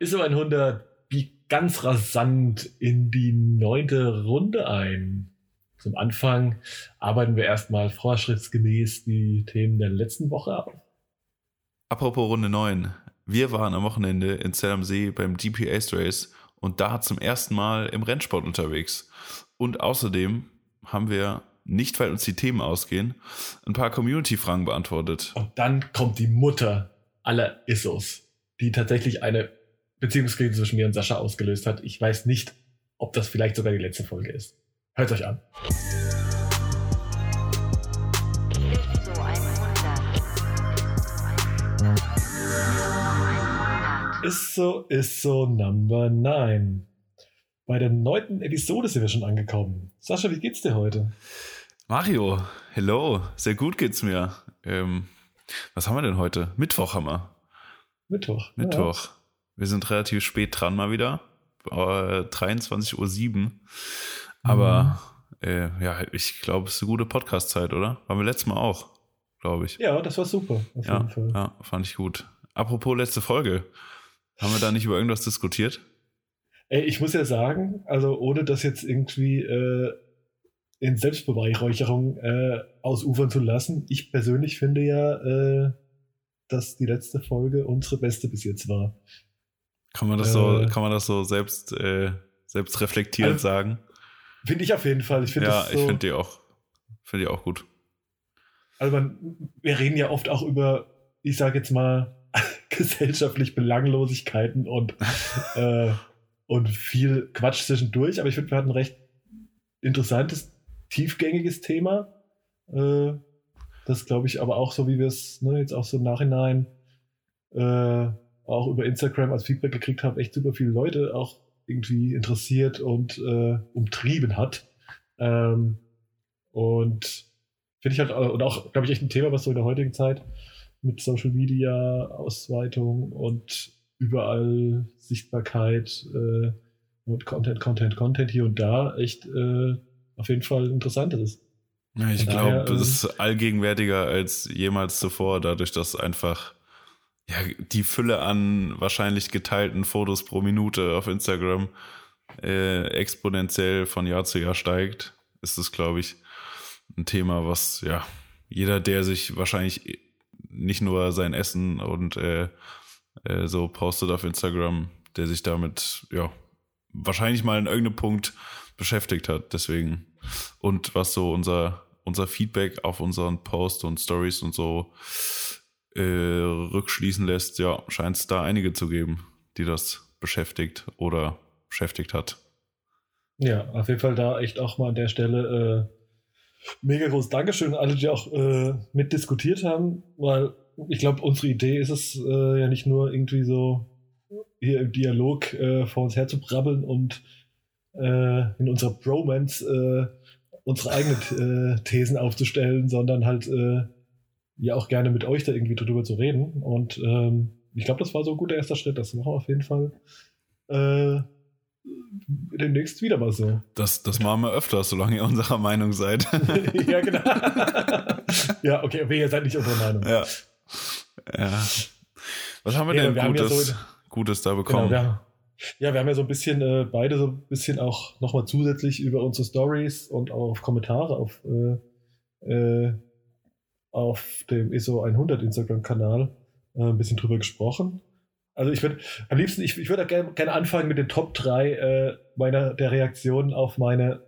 ISO 100 biegt ganz rasant in die neunte Runde ein. Zum Anfang arbeiten wir erstmal vorschriftsgemäß die Themen der letzten Woche auf. Apropos Runde 9. Wir waren am Wochenende in Zell am See beim GPA Race und da zum ersten Mal im Rennsport unterwegs. Und außerdem haben wir, nicht weil uns die Themen ausgehen, ein paar Community-Fragen beantwortet. Und dann kommt die Mutter aller Issos, die tatsächlich eine Beziehungskrise zwischen mir und Sascha ausgelöst hat. Ich weiß nicht, ob das vielleicht sogar die letzte Folge ist. Hört euch an. Ist so, ist so Number 9. Bei der neunten Episode sind wir schon angekommen. Sascha, wie geht's dir heute? Mario, hello, sehr gut geht's mir. Ähm, was haben wir denn heute? Mittwoch haben wir. Mittwoch. Mittwoch. Ja. Wir sind relativ spät dran mal wieder. Äh, 23.07 Uhr. Aber mhm. äh, ja, ich glaube, es ist eine gute Podcast-Zeit, oder? Waren wir letztes Mal auch, glaube ich. Ja, das war super. ja, ja, fand ich gut. Apropos letzte Folge. Haben wir da nicht über irgendwas diskutiert? Ey, ich muss ja sagen, also ohne das jetzt irgendwie äh, in Selbstbeweihräucherung äh, ausufern zu lassen, ich persönlich finde ja, äh, dass die letzte Folge unsere beste bis jetzt war. Kann man das so, äh, kann man das so selbst, äh, selbst reflektierend also, sagen? Finde ich auf jeden Fall. Ich find ja, so, ich finde die auch, finde die auch gut. Also man, wir reden ja oft auch über, ich sage jetzt mal, gesellschaftlich Belanglosigkeiten und, äh, und viel Quatsch zwischendurch. Aber ich finde, wir hatten ein recht interessantes, tiefgängiges Thema. Äh, das glaube ich aber auch so, wie wir es ne, jetzt auch so im Nachhinein äh, auch über Instagram als Feedback gekriegt haben, echt super viele Leute auch irgendwie interessiert und äh, umtrieben hat. Ähm, und finde ich halt, und auch, glaube ich, echt ein Thema, was so in der heutigen Zeit mit Social Media, Ausweitung und überall Sichtbarkeit äh, und Content, Content, Content hier und da echt äh, auf jeden Fall interessant ist. Ja, ich glaube, ähm, es ist allgegenwärtiger als jemals zuvor, dadurch, dass einfach ja, die Fülle an wahrscheinlich geteilten Fotos pro Minute auf Instagram äh, exponentiell von Jahr zu Jahr steigt, ist es, glaube ich, ein Thema, was ja jeder, der sich wahrscheinlich nicht nur sein Essen und äh, äh, so postet auf Instagram, der sich damit ja wahrscheinlich mal in irgendeinem Punkt beschäftigt hat. Deswegen und was so unser unser Feedback auf unseren Post und Stories und so äh, rückschließen lässt, ja, scheint es da einige zu geben, die das beschäftigt oder beschäftigt hat. Ja, auf jeden Fall da echt auch mal an der Stelle äh, mega groß Dankeschön an alle, die auch äh, mitdiskutiert haben, weil ich glaube, unsere Idee ist es äh, ja nicht nur irgendwie so hier im Dialog äh, vor uns her zu brabbeln und äh, in unserer Bromance äh, unsere eigenen Thesen aufzustellen, sondern halt ja auch gerne mit euch da irgendwie drüber zu reden. Und ähm, ich glaube, das war so ein guter erster Schritt. Das machen wir auf jeden Fall äh, demnächst wieder mal so. Das, das machen wir öfter, solange ihr unserer Meinung seid. ja, genau. ja, okay, aber ihr seid nicht unserer Meinung. Ja. ja. Was haben wir ja, denn wir Gutes, ja so, Gutes da bekommen? Genau, wir ja, wir haben ja so ein bisschen äh, beide so ein bisschen auch nochmal zusätzlich über unsere Stories und auch auf Kommentare auf äh, äh, auf dem ISO 100 Instagram-Kanal äh, ein bisschen drüber gesprochen. Also ich würde am liebsten, ich, ich würde gerne, gerne anfangen mit den Top 3 äh, meiner der Reaktionen auf meine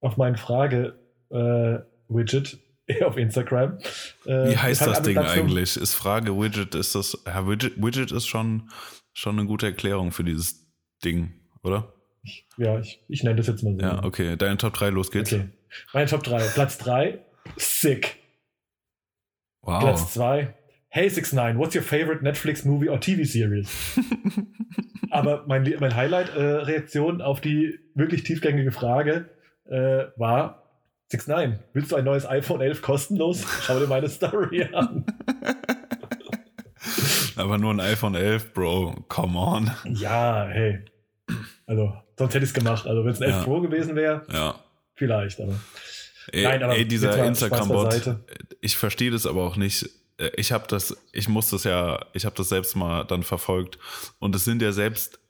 auf meinen Frage-Widget äh, auf Instagram. Äh, Wie heißt das Ding eigentlich? Ist Frage-Widget, ist das, ja, Widget, Widget ist schon, schon eine gute Erklärung für dieses Ding, oder? Ich, ja, ich, ich nenne das jetzt mal so. Ja, okay. Deine Top 3, los geht's. Okay. Meine Top 3. Platz 3, Sick. Wow. Platz 2. Hey 69, what's your favorite Netflix movie or TV series? Aber mein, mein Highlight-Reaktion äh, auf die wirklich tiefgängige Frage äh, war 69, willst du ein neues iPhone 11 kostenlos? Schau dir meine Story an. Aber nur ein iPhone 11, Bro. Come on. Ja, hey. Also, sonst hätte ich es gemacht. Also, wenn es ein ja. 11 Pro gewesen wäre, ja. vielleicht, aber. Ey, Nein, aber ey dieser Instagram-Bot, ich verstehe das aber auch nicht. äh, ich habe das, ich muss das ja, ich habe das selbst mal dann verfolgt und es sind ja selbst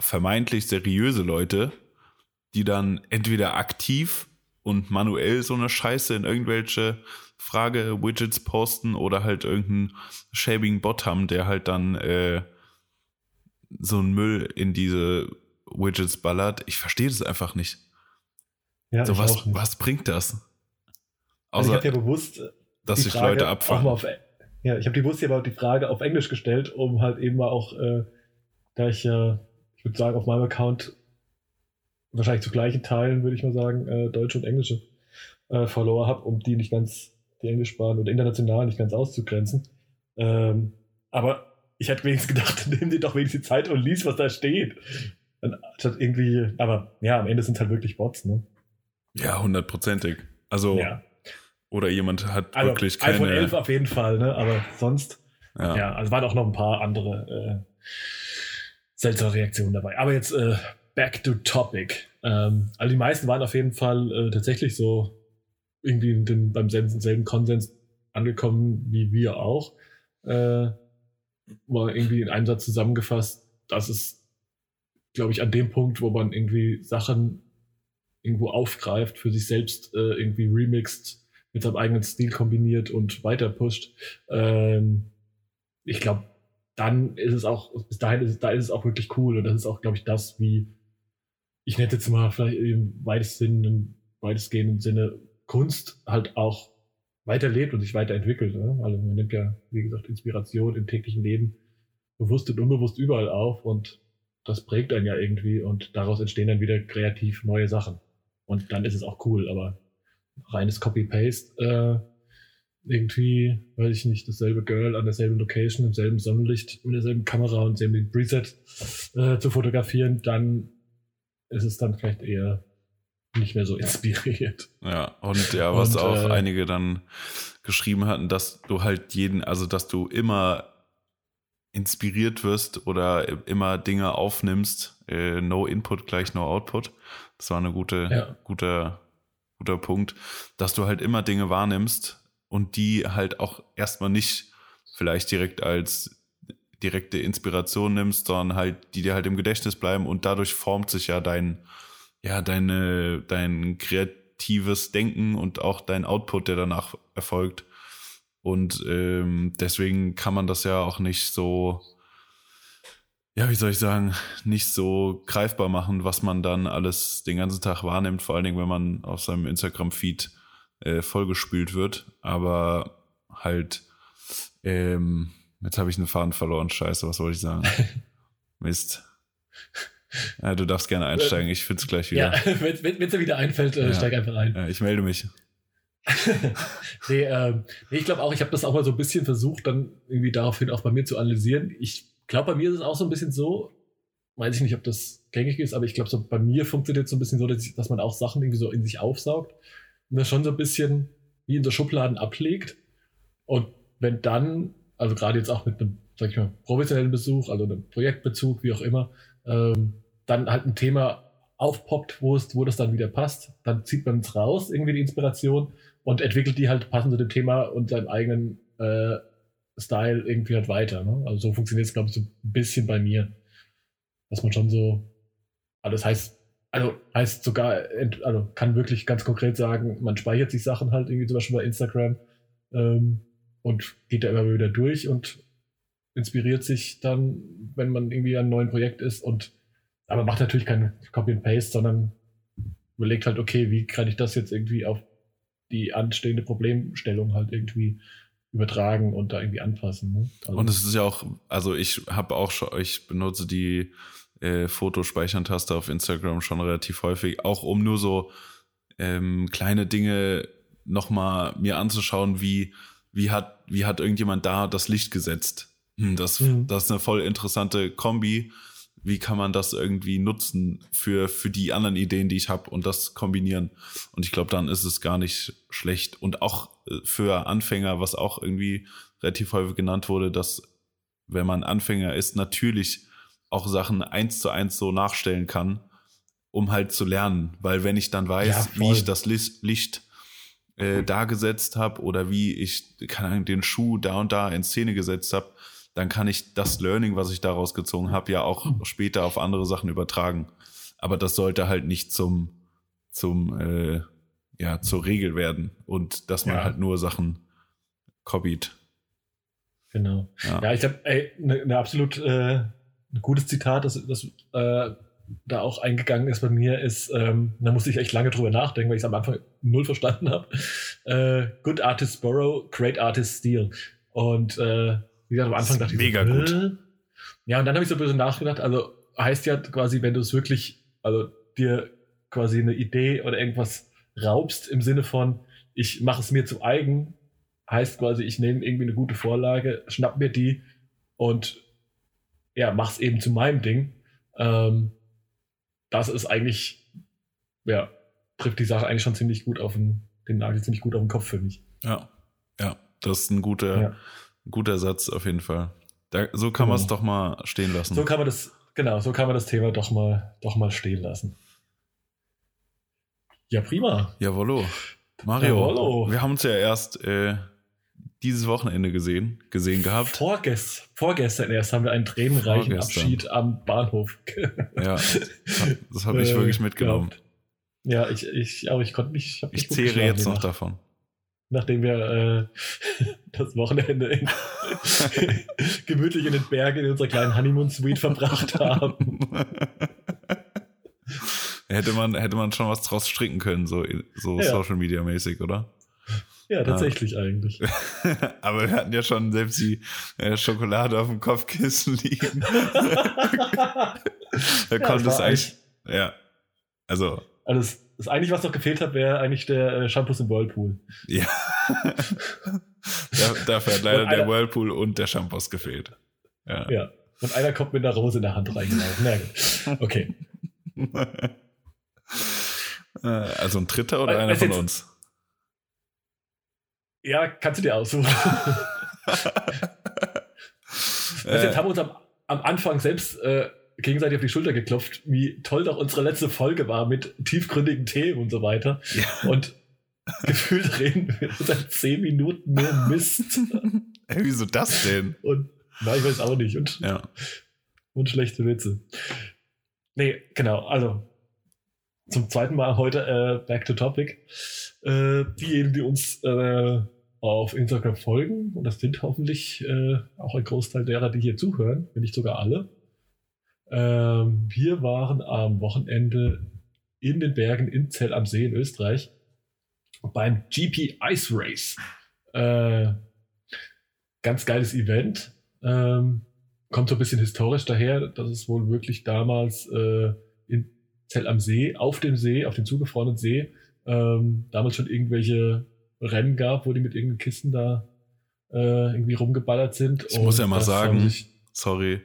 vermeintlich seriöse Leute, die dann entweder aktiv und manuell so eine Scheiße in irgendwelche Frage-Widgets posten oder halt irgendeinen schäbigen Bot haben, der halt dann äh, so einen Müll in diese Widgets ballert. Ich verstehe das einfach nicht. Ja, so, was, was bringt das? Also Außer, also ich habe ja bewusst, dass sich Leute abfangen. Auf, ja, ich habe die bewusst aber die Frage auf Englisch gestellt, um halt eben mal auch, äh, da ich ja, äh, ich würde sagen, auf meinem Account wahrscheinlich zu gleichen Teilen, würde ich mal sagen, äh, deutsche und englische äh, Follower habe, um die nicht ganz, die Englischsprachen oder international nicht ganz auszugrenzen. Ähm, aber ich hätte wenigstens gedacht, nimm dir doch wenigstens die Zeit und lies, was da steht. Anstatt irgendwie, aber ja, am Ende sind es halt wirklich Bots, ne? Ja, hundertprozentig. Also, ja. oder jemand hat also, wirklich keine. iPhone 11 auf jeden Fall, ne? Aber sonst, ja, ja also waren auch noch ein paar andere äh, seltsame Reaktionen dabei. Aber jetzt äh, back to topic. Ähm, also die meisten waren auf jeden Fall äh, tatsächlich so irgendwie den, beim selben, selben Konsens angekommen wie wir auch. Äh, war irgendwie in einem Satz zusammengefasst, dass es, glaube ich, an dem Punkt, wo man irgendwie Sachen irgendwo aufgreift, für sich selbst äh, irgendwie remixt, mit seinem eigenen Stil kombiniert und weiter pusht. Ähm, ich glaube, dann ist es auch, bis dahin ist es, da ist es auch wirklich cool und das ist auch, glaube ich, das, wie ich nenne jetzt mal vielleicht im weitestgehenden, weitestgehenden Sinne Kunst halt auch weiterlebt und sich weiterentwickelt. Ne? Also man nimmt ja, wie gesagt, Inspiration im täglichen Leben bewusst und unbewusst überall auf und das prägt einen ja irgendwie und daraus entstehen dann wieder kreativ neue Sachen. Und dann ist es auch cool, aber reines Copy-Paste, äh, irgendwie, weiß ich nicht, dasselbe Girl an derselben Location, im selben Sonnenlicht, mit derselben Kamera und demselben Preset äh, zu fotografieren, dann ist es dann vielleicht eher nicht mehr so inspiriert. Ja, und ja, was und, auch äh, einige dann geschrieben hatten, dass du halt jeden, also dass du immer inspiriert wirst oder immer Dinge aufnimmst, äh, no input gleich no output. Das war eine gute, ja. guter, guter Punkt, dass du halt immer Dinge wahrnimmst und die halt auch erstmal nicht vielleicht direkt als direkte Inspiration nimmst, sondern halt, die dir halt im Gedächtnis bleiben und dadurch formt sich ja dein, ja, deine, dein kreatives Denken und auch dein Output, der danach erfolgt. Und ähm, deswegen kann man das ja auch nicht so, ja, wie soll ich sagen, nicht so greifbar machen, was man dann alles den ganzen Tag wahrnimmt, vor allen Dingen, wenn man auf seinem Instagram-Feed äh, vollgespült wird. Aber halt, ähm, Jetzt habe ich einen Faden verloren. Scheiße, was wollte ich sagen? Mist. Ja, du darfst gerne einsteigen. Ich finde es gleich wieder. Ja, wenn es dir wieder einfällt, äh, ja. steig einfach ein. Ja, ich melde mich. Nee, ähm, nee, ich glaube auch, ich habe das auch mal so ein bisschen versucht, dann irgendwie daraufhin auch bei mir zu analysieren. Ich glaube, bei mir ist es auch so ein bisschen so, weiß ich nicht, ob das gängig ist, aber ich glaube, so bei mir funktioniert es so ein bisschen so, dass, ich, dass man auch Sachen irgendwie so in sich aufsaugt und das schon so ein bisschen wie in so Schubladen ablegt. Und wenn dann also gerade jetzt auch mit einem, sag ich mal, professionellen Besuch, also einem Projektbezug, wie auch immer, ähm, dann halt ein Thema aufpoppt, wo es, wo das dann wieder passt, dann zieht man es raus, irgendwie die Inspiration und entwickelt die halt passend zu dem Thema und seinem eigenen äh, Style irgendwie halt weiter. Ne? Also so funktioniert es, glaube ich, so ein bisschen bei mir. Dass man schon so, also heißt, also heißt sogar, also kann wirklich ganz konkret sagen, man speichert sich Sachen halt irgendwie zum Beispiel bei Instagram ähm, und geht da immer wieder durch und inspiriert sich dann, wenn man irgendwie an einem neuen Projekt ist und aber macht natürlich kein Copy and Paste, sondern überlegt halt, okay, wie kann ich das jetzt irgendwie auf die anstehende Problemstellung halt irgendwie übertragen und da irgendwie anpassen. Ne? Also und es ist ja auch, also ich habe auch schon, ich benutze die äh, Fotospeichern-Taste auf Instagram schon relativ häufig, auch um nur so ähm, kleine Dinge nochmal mir anzuschauen, wie wie hat, wie hat irgendjemand da das Licht gesetzt? Hm, das, mhm. das ist eine voll interessante Kombi. Wie kann man das irgendwie nutzen für, für die anderen Ideen, die ich habe und das kombinieren? Und ich glaube, dann ist es gar nicht schlecht. Und auch äh, für Anfänger, was auch irgendwie relativ häufig genannt wurde, dass wenn man Anfänger ist, natürlich auch Sachen eins zu eins so nachstellen kann, um halt zu lernen. Weil wenn ich dann weiß, ja, wie ich das Licht äh, da gesetzt habe oder wie ich keine Ahnung, den Schuh da und da in Szene gesetzt habe, dann kann ich das Learning, was ich daraus gezogen habe, ja auch mhm. später auf andere Sachen übertragen. Aber das sollte halt nicht zum, zum äh, ja, zur Regel werden und dass man ja. halt nur Sachen kopiert. Genau. Ja, ja ich habe eine ne absolut äh, ein gutes Zitat, das, das äh, da auch eingegangen ist bei mir, ist, ähm, da musste ich echt lange drüber nachdenken, weil ich es am Anfang null verstanden habe. Äh, good artists borrow, great artists steal. Und äh, wie gesagt, am Anfang dachte ich mega so, gut. Äh? Ja, und dann habe ich so ein bisschen nachgedacht, also heißt ja quasi, wenn du es wirklich, also dir quasi eine Idee oder irgendwas raubst im Sinne von, ich mache es mir zu eigen, heißt quasi, ich nehme irgendwie eine gute Vorlage, schnapp mir die und ja, mach es eben zu meinem Ding. Ähm, das ist eigentlich, ja, trifft die Sache eigentlich schon ziemlich gut auf den, den Nagel ziemlich gut auf den Kopf für mich. Ja, ja, das ist ein guter, ja. Guter Satz auf jeden Fall. Da, so kann genau. man es doch mal stehen lassen. So kann man das, genau, so kann man das Thema doch mal, doch mal stehen lassen. Ja, prima. Jawollo. Mario, Jawollo. wir haben uns ja erst äh, dieses Wochenende gesehen, gesehen gehabt. Vorgest, vorgestern erst haben wir einen tränenreichen vorgestern. Abschied am Bahnhof. ja, das habe ich wirklich mitgenommen. Ja, ich, ich, aber ich konnte mich. Ich, ich zehre jetzt noch davon. Nachdem wir äh, das Wochenende in, gemütlich in den Bergen in unserer kleinen Honeymoon-Suite verbracht haben. Hätte man, hätte man schon was draus stricken können, so, so ja. Social Media mäßig, oder? Ja, tatsächlich ja. eigentlich. Aber wir hatten ja schon selbst die äh, Schokolade auf dem Kopfkissen liegen. da ja, konnte es eigentlich, ja, also. Also das, eigentlich, was noch gefehlt hat, wäre eigentlich der äh, Shampoos im Whirlpool. Ja. da, dafür hat leider der Whirlpool und der Shampoos gefehlt. Ja. ja. Und einer kommt mit einer Rose in der Hand reingelaufen. Na gut. Okay. Äh, also ein dritter oder einer von uns? Ja, kannst du dir aussuchen. also jetzt haben wir uns am, am Anfang selbst äh, gegenseitig auf die Schulter geklopft, wie toll doch unsere letzte Folge war mit tiefgründigen Themen und so weiter. Ja. Und gefühlt reden wir seit zehn Minuten nur Mist. Hey, wieso das denn? Und nein, ich weiß auch nicht. Und, ja. und schlechte Witze. Nee, genau. Also zum zweiten Mal heute äh, back to topic. Äh, diejenigen, die uns äh, auf Instagram folgen, und das sind hoffentlich äh, auch ein Großteil derer, die hier zuhören, wenn nicht sogar alle. Ähm, wir waren am Wochenende in den Bergen in Zell am See in Österreich beim GP Ice Race. Äh, ganz geiles Event. Ähm, kommt so ein bisschen historisch daher, dass es wohl wirklich damals äh, in Zell am See, auf dem See, auf dem zugefrorenen See, ähm, damals schon irgendwelche Rennen gab, wo die mit irgendeinen Kisten da äh, irgendwie rumgeballert sind. Ich muss ja mal sagen, sorry,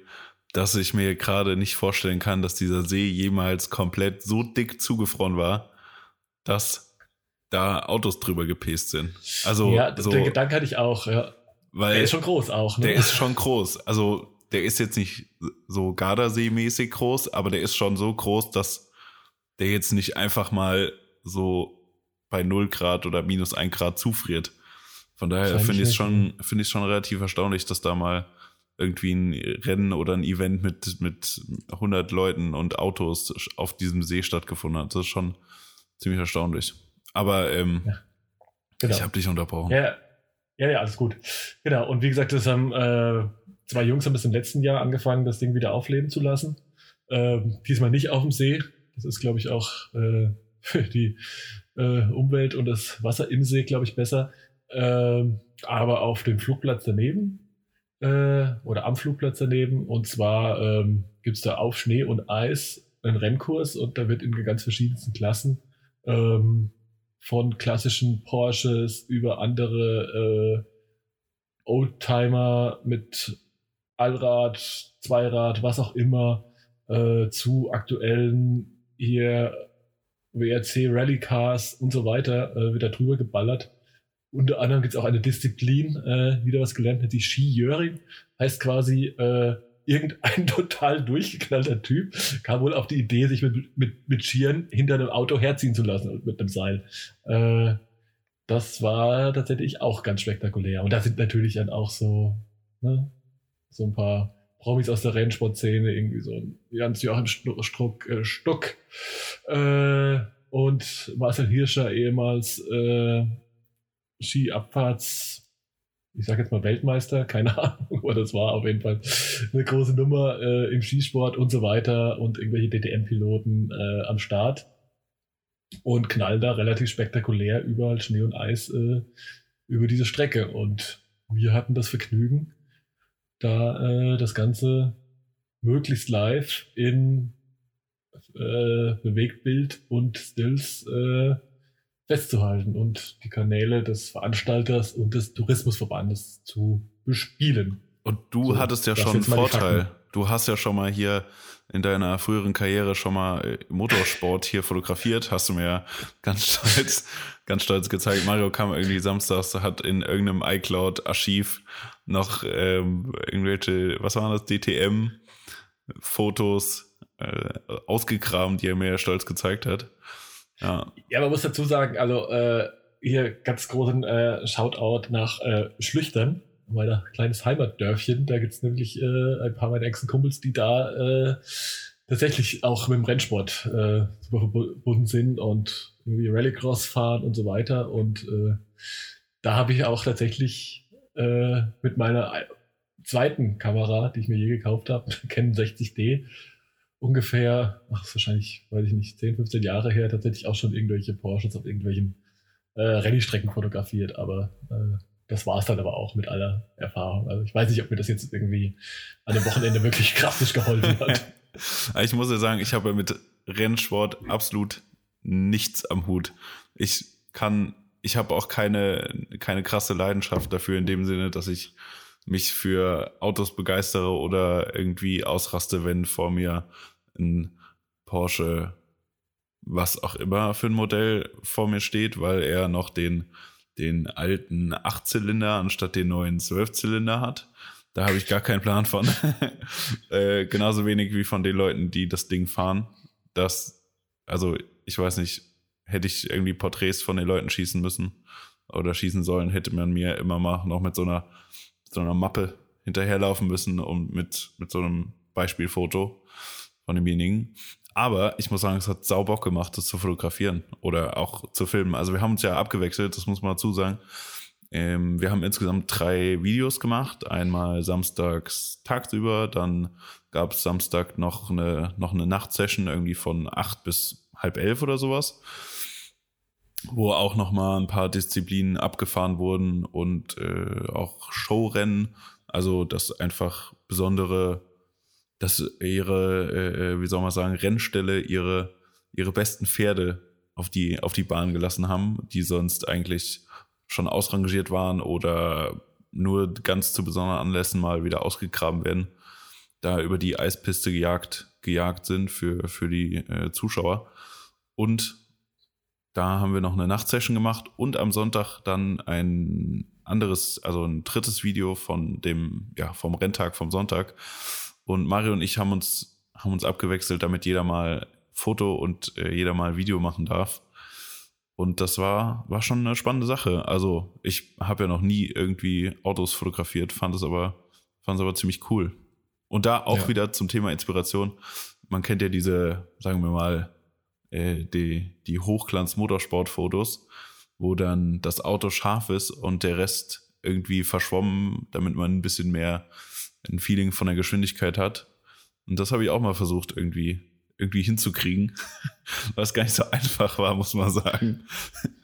dass ich mir gerade nicht vorstellen kann, dass dieser See jemals komplett so dick zugefroren war, dass da Autos drüber gepäst sind. Also ja, so, der Gedanke hatte ich auch. Ja. Weil der ist schon groß auch. Ne? Der ist schon groß. Also der ist jetzt nicht so Gardasee-mäßig groß, aber der ist schon so groß, dass der jetzt nicht einfach mal so bei 0 Grad oder minus 1 Grad zufriert. Von daher finde ich es schon, finde ich schon relativ erstaunlich, dass da mal irgendwie ein Rennen oder ein Event mit, mit 100 Leuten und Autos auf diesem See stattgefunden hat. Das ist schon ziemlich erstaunlich. Aber ähm, ja, genau. ich habe dich unterbrochen. Ja, ja, ja, alles gut. Genau. Und wie gesagt, das haben äh, zwei Jungs haben es im letzten Jahr angefangen, das Ding wieder aufleben zu lassen. Äh, diesmal nicht auf dem See, das ist, glaube ich, auch äh, für die äh, Umwelt und das Wasser im See, glaube ich, besser. Ähm, aber auf dem Flugplatz daneben äh, oder am Flugplatz daneben. Und zwar ähm, gibt es da auf Schnee und Eis einen Rennkurs und da wird in ganz verschiedensten Klassen ähm, von klassischen Porsches über andere äh, Oldtimer mit Allrad, Zweirad, was auch immer, äh, zu aktuellen hier WRC Rallycars und so weiter äh, wird da drüber geballert. Unter anderem gibt es auch eine Disziplin, äh, wieder was gelernt, die Skijöring. Heißt quasi, äh, irgendein total durchgeknallter Typ kam wohl auf die Idee, sich mit, mit, mit Skiern hinter einem Auto herziehen zu lassen mit einem Seil. Äh, das war tatsächlich auch ganz spektakulär. Und da sind natürlich dann auch so, ne, so ein paar Promis aus der Rennsportszene, irgendwie so ein Jans-Joachim Struck, äh, Stuck äh, und Marcel Hirscher, ehemals äh, Skiabfahrts, ich sag jetzt mal Weltmeister, keine Ahnung, aber das war auf jeden Fall eine große Nummer äh, im Skisport und so weiter und irgendwelche DTM-Piloten äh, am Start und knallen da relativ spektakulär überall Schnee und Eis äh, über diese Strecke. Und wir hatten das Vergnügen, da äh, das Ganze möglichst live in äh, Bewegtbild und Stills äh, festzuhalten und die Kanäle des Veranstalters und des Tourismusverbandes zu bespielen. Und du so, hattest ja schon einen Vorteil. Du hast ja schon mal hier in deiner früheren Karriere schon mal äh, Motorsport hier fotografiert, hast du mir ganz stolz, ganz stolz gezeigt. Mario kam irgendwie samstags, hat in irgendeinem iCloud-Archiv noch ähm, irgendwelche, was waren das, DTM-Fotos äh, ausgekramt, die er mir stolz gezeigt hat. Ja, ja man muss dazu sagen, also äh, hier ganz großen äh, Shoutout nach äh, Schlüchtern, mein kleines Heimatdörfchen. Da gibt es nämlich äh, ein paar meiner engsten Kumpels, die da äh, tatsächlich auch mit dem Rennsport äh, verbunden sind und irgendwie Rallycross fahren und so weiter. Und äh, da habe ich auch tatsächlich äh, mit meiner zweiten Kamera, die ich mir je gekauft habe, Canon 60D, ungefähr, ach, ist wahrscheinlich, weiß ich nicht, 10, 15 Jahre her, tatsächlich auch schon irgendwelche Porsches auf irgendwelchen äh, Rallye-Strecken fotografiert, aber äh, das war es dann aber auch mit aller Erfahrung. Also ich weiß nicht, ob mir das jetzt irgendwie an dem Wochenende wirklich krassisch geholfen hat. ich muss ja sagen, ich habe mit Rennsport absolut nichts am Hut. Ich kann, ich habe auch keine, keine krasse Leidenschaft dafür in dem Sinne, dass ich mich für Autos begeistere oder irgendwie ausraste, wenn vor mir ein Porsche, was auch immer für ein Modell vor mir steht, weil er noch den, den alten Achtzylinder anstatt den neuen Zwölfzylinder hat. Da habe ich gar keinen Plan von. äh, genauso wenig wie von den Leuten, die das Ding fahren. Das, also ich weiß nicht, hätte ich irgendwie Porträts von den Leuten schießen müssen oder schießen sollen, hätte man mir immer mal noch mit so einer so einer Mappe hinterherlaufen müssen und mit, mit so einem Beispielfoto von demjenigen. Aber ich muss sagen, es hat sau Bock gemacht, das zu fotografieren oder auch zu filmen. Also wir haben uns ja abgewechselt, das muss man dazu sagen. Ähm, wir haben insgesamt drei Videos gemacht. Einmal samstags tagsüber, dann gab es Samstag noch eine, noch eine Nachtsession irgendwie von acht bis halb elf oder sowas wo auch noch mal ein paar Disziplinen abgefahren wurden und äh, auch Showrennen, also dass einfach besondere, dass ihre, äh, äh, wie soll man sagen, Rennstelle ihre ihre besten Pferde auf die auf die Bahn gelassen haben, die sonst eigentlich schon ausrangiert waren oder nur ganz zu besonderen Anlässen mal wieder ausgegraben werden, da über die Eispiste gejagt gejagt sind für für die äh, Zuschauer. Und da haben wir noch eine Nachtsession gemacht und am Sonntag dann ein anderes, also ein drittes Video von dem, ja, vom Renntag vom Sonntag. Und Mario und ich haben uns, haben uns abgewechselt, damit jeder mal Foto und äh, jeder mal Video machen darf. Und das war, war schon eine spannende Sache. Also ich habe ja noch nie irgendwie Autos fotografiert, fand es aber, fand es aber ziemlich cool. Und da auch ja. wieder zum Thema Inspiration. Man kennt ja diese, sagen wir mal, äh, die, die Hochglanz-Motorsport-Fotos, wo dann das Auto scharf ist und der Rest irgendwie verschwommen, damit man ein bisschen mehr ein Feeling von der Geschwindigkeit hat. Und das habe ich auch mal versucht, irgendwie, irgendwie hinzukriegen, was gar nicht so einfach war, muss man sagen.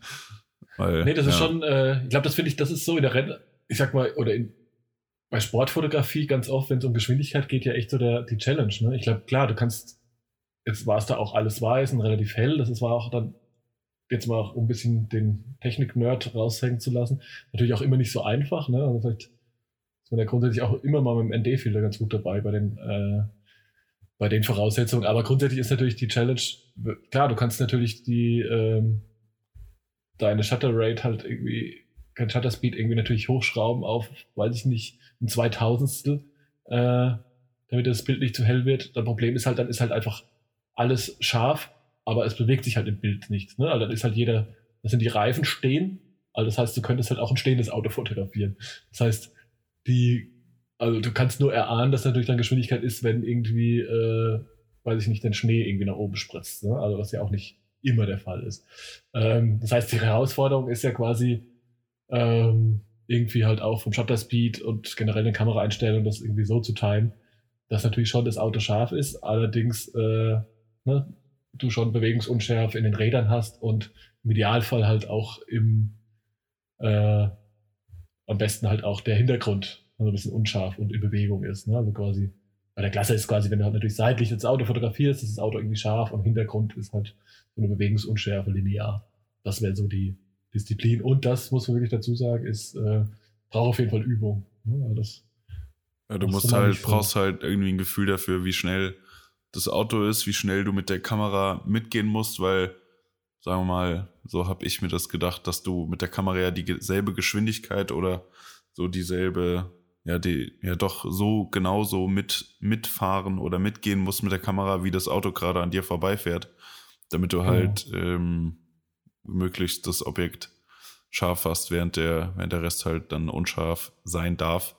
Weil, nee, das ja. ist schon, äh, ich glaube, das finde ich, das ist so in der Renn, ich sag mal, oder in, bei Sportfotografie ganz oft, wenn es um Geschwindigkeit geht, ja echt so der, die Challenge. Ne? Ich glaube, klar, du kannst Jetzt war es da auch alles weiß und relativ hell. Das war auch dann, jetzt mal auch, um ein bisschen den Technik-Nerd raushängen zu lassen, natürlich auch immer nicht so einfach. Ne? Also vielleicht ist man ja grundsätzlich auch immer mal mit dem ND-Filter ganz gut dabei bei den, äh, bei den Voraussetzungen. Aber grundsätzlich ist natürlich die Challenge, klar, du kannst natürlich die, ähm, deine Shutter Rate halt irgendwie, kein Shutter Speed irgendwie natürlich hochschrauben auf, weiß ich nicht, ein Zweitausendstel, äh, damit das Bild nicht zu hell wird. Das Problem ist halt, dann ist halt einfach alles scharf, aber es bewegt sich halt im Bild nicht. Ne? Also dann ist halt jeder, das sind die Reifen stehen Also das heißt, du könntest halt auch ein stehendes Auto fotografieren. Das heißt, die, also du kannst nur erahnen, dass natürlich dann Geschwindigkeit ist, wenn irgendwie, äh, weiß ich nicht, den Schnee irgendwie nach oben spritzt. Ne? Also was ja auch nicht immer der Fall ist. Ähm, das heißt, die Herausforderung ist ja quasi ähm, irgendwie halt auch vom Shutter Speed und generell den Kameraeinstellungen das irgendwie so zu timen, dass natürlich schon das Auto scharf ist, allerdings äh, ne, du schon Bewegungsunschärfe in den Rädern hast und im Idealfall halt auch im äh, am besten halt auch der Hintergrund also ein bisschen unscharf und in Bewegung ist. Ne? Also quasi, bei der Klasse ist quasi, wenn du halt natürlich seitlich das Auto fotografierst, ist das Auto irgendwie scharf und Hintergrund ist halt so eine Bewegungsunschärfe linear. Das wäre so die Disziplin. Und das muss man wirklich dazu sagen, ist, äh, braucht auf jeden Fall Übung. Ne? Also das, ja, du musst halt, brauchst halt irgendwie ein Gefühl dafür, wie schnell das Auto ist, wie schnell du mit der Kamera mitgehen musst, weil, sagen wir mal, so habe ich mir das gedacht, dass du mit der Kamera ja dieselbe Geschwindigkeit oder so dieselbe, ja, die, ja doch so genauso mit, mitfahren oder mitgehen musst mit der Kamera, wie das Auto gerade an dir vorbeifährt, damit du genau. halt ähm, möglichst das Objekt scharf hast, während der, während der Rest halt dann unscharf sein darf.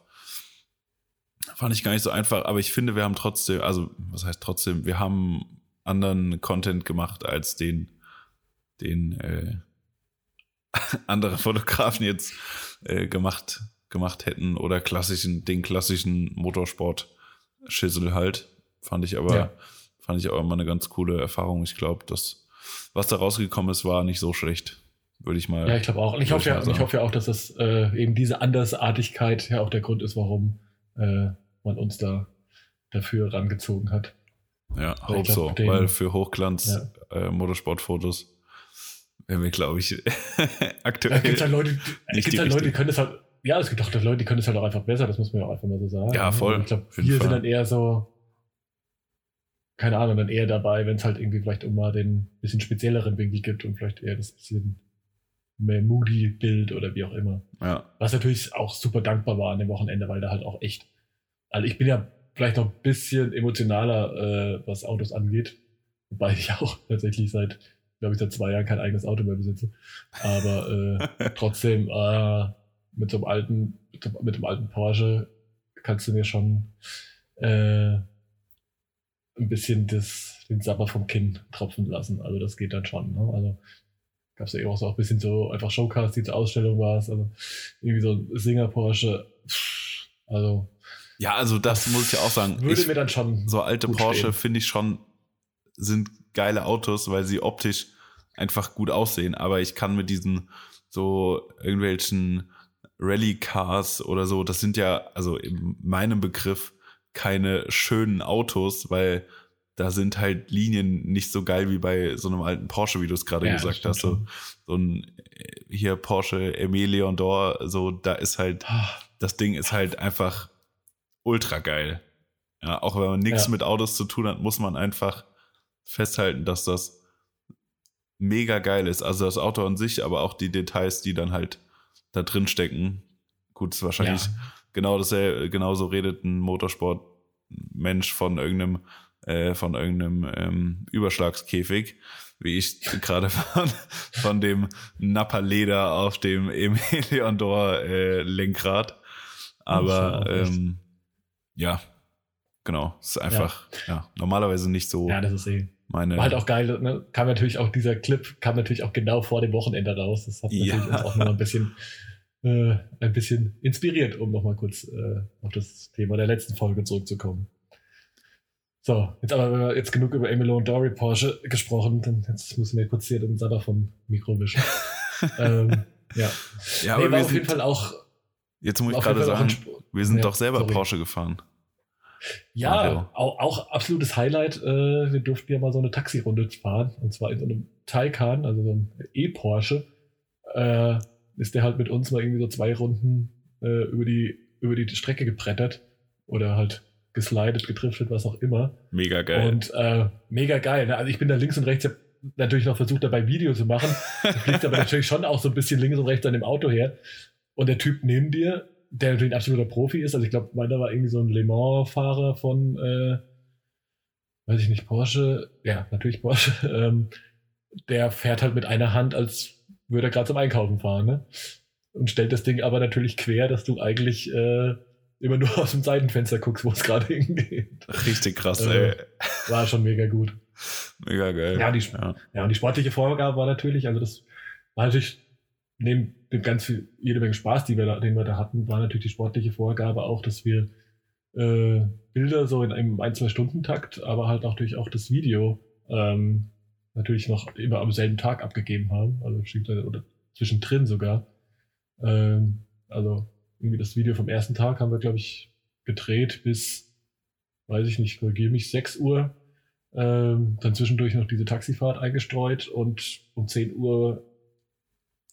Fand ich gar nicht so einfach, aber ich finde, wir haben trotzdem, also was heißt trotzdem, wir haben anderen Content gemacht als den, den äh, andere Fotografen jetzt äh, gemacht, gemacht hätten oder klassischen, den klassischen Motorsport-Schissel halt. Fand ich aber, ja. fand ich auch immer eine ganz coole Erfahrung. Ich glaube, das, was da rausgekommen ist, war nicht so schlecht. Würde ich mal. Ja, ich glaube auch. Und ich hoffe ja, ich hoffe ja auch, dass das äh, eben diese Andersartigkeit ja auch der Grund ist, warum äh, man uns da dafür rangezogen hat. Ja, auch so, den, weil für Hochglanz ja. äh, Motorsportfotos wären wir, glaube ich, aktuell. Es gibt halt Leute, es gibt halt Leute, die können es halt, ja, es gibt auch Leute, die können es halt auch einfach besser, das muss man ja auch einfach mal so sagen. Ja, voll. ich glaube, wir sind dann eher so, keine Ahnung, dann eher dabei, wenn es halt irgendwie vielleicht um mal den bisschen spezielleren Winkel gibt und vielleicht eher das bisschen Moody-Bild oder wie auch immer. Ja. Was natürlich auch super dankbar war an dem Wochenende, weil da halt auch echt also ich bin ja vielleicht noch ein bisschen emotionaler, äh, was Autos angeht. Wobei ich auch tatsächlich seit, glaube ich, seit zwei Jahren kein eigenes Auto mehr besitze. Aber äh, trotzdem, äh, mit so einem alten, mit dem alten Porsche kannst du mir schon äh, ein bisschen das, den Sapper vom Kinn tropfen lassen. Also das geht dann schon. Ne? Also gab es ja auch so ein bisschen so einfach Showcast, die zur Ausstellung war. Also irgendwie so ein Singer Porsche. Also ja, also das muss ich ja auch sagen. Würde ich, mir dann schon. So alte Porsche finde ich schon, sind geile Autos, weil sie optisch einfach gut aussehen. Aber ich kann mit diesen so irgendwelchen Rallye-Cars oder so, das sind ja, also in meinem Begriff, keine schönen Autos, weil da sind halt Linien nicht so geil wie bei so einem alten Porsche, wie du es gerade ja, gesagt hast. So, so ein hier Porsche Emilion D'Or, so da ist halt, ah. das Ding ist halt einfach ultra geil. Ja, auch wenn man nichts ja. mit Autos zu tun hat, muss man einfach festhalten, dass das mega geil ist. Also das Auto an sich, aber auch die Details, die dann halt da drin stecken. Gut, ist wahrscheinlich ja. genau das, genauso redet ein Motorsportmensch von irgendeinem, äh, von irgendeinem ähm, Überschlagskäfig, wie ich gerade von, von dem Nappa-Leder auf dem Emilion Dor äh, Lenkrad. Aber ähm, ja, genau. Ist einfach, ja. ja. normalerweise nicht so. Ja, das ist eh. Meine War halt auch geil, ne? kam natürlich auch dieser Clip, kam natürlich auch genau vor dem Wochenende raus. Das hat natürlich ja. uns auch noch ein bisschen, äh, ein bisschen inspiriert, um nochmal kurz äh, auf das Thema der letzten Folge zurückzukommen. So, jetzt aber jetzt genug über Emilio und Dory Porsche gesprochen, dann jetzt müssen wir kurz hier den Sabber vom Mikro wischen. ähm, ja. Ja, nee, aber wir auf jeden Fall auch. Jetzt muss ich gerade sagen, wir sind ja, doch selber sorry. Porsche gefahren. Ja, auch, auch, absolutes Highlight. Äh, wir durften ja mal so eine Taxirunde fahren. Und zwar in so einem Taycan, also so einem E-Porsche. Äh, ist der halt mit uns mal irgendwie so zwei Runden äh, über, die, über die Strecke gebrettert. Oder halt geslidet, gedriftet, was auch immer. Mega geil. Und äh, mega geil. Ne? Also ich bin da links und rechts natürlich noch versucht, dabei Video zu machen. Fliegt aber natürlich schon auch so ein bisschen links und rechts an dem Auto her. Und der Typ neben dir der natürlich ein absoluter Profi ist. Also ich glaube, meiner war irgendwie so ein Le Mans-Fahrer von, äh, weiß ich nicht, Porsche. Ja, natürlich Porsche. Ähm, der fährt halt mit einer Hand, als würde er gerade zum Einkaufen fahren, ne? Und stellt das Ding aber natürlich quer, dass du eigentlich äh, immer nur aus dem Seitenfenster guckst, wo es gerade hingeht. Richtig krass, äh, ey. War schon mega gut. Mega geil. Ja, die, ja. ja, und die sportliche Vorgabe war natürlich, also das war natürlich neben dem ganz viel, jede Menge Spaß, die wir da, den wir da hatten, war natürlich die sportliche Vorgabe auch, dass wir äh, Bilder so in einem ein, zwei Stunden Takt, aber halt auch durch auch das Video ähm, natürlich noch immer am selben Tag abgegeben haben, also oder zwischendrin sogar. Ähm, also irgendwie das Video vom ersten Tag haben wir, glaube ich, gedreht bis, weiß ich nicht, korrigiere mich, 6 Uhr. Ähm, dann zwischendurch noch diese Taxifahrt eingestreut und um 10 Uhr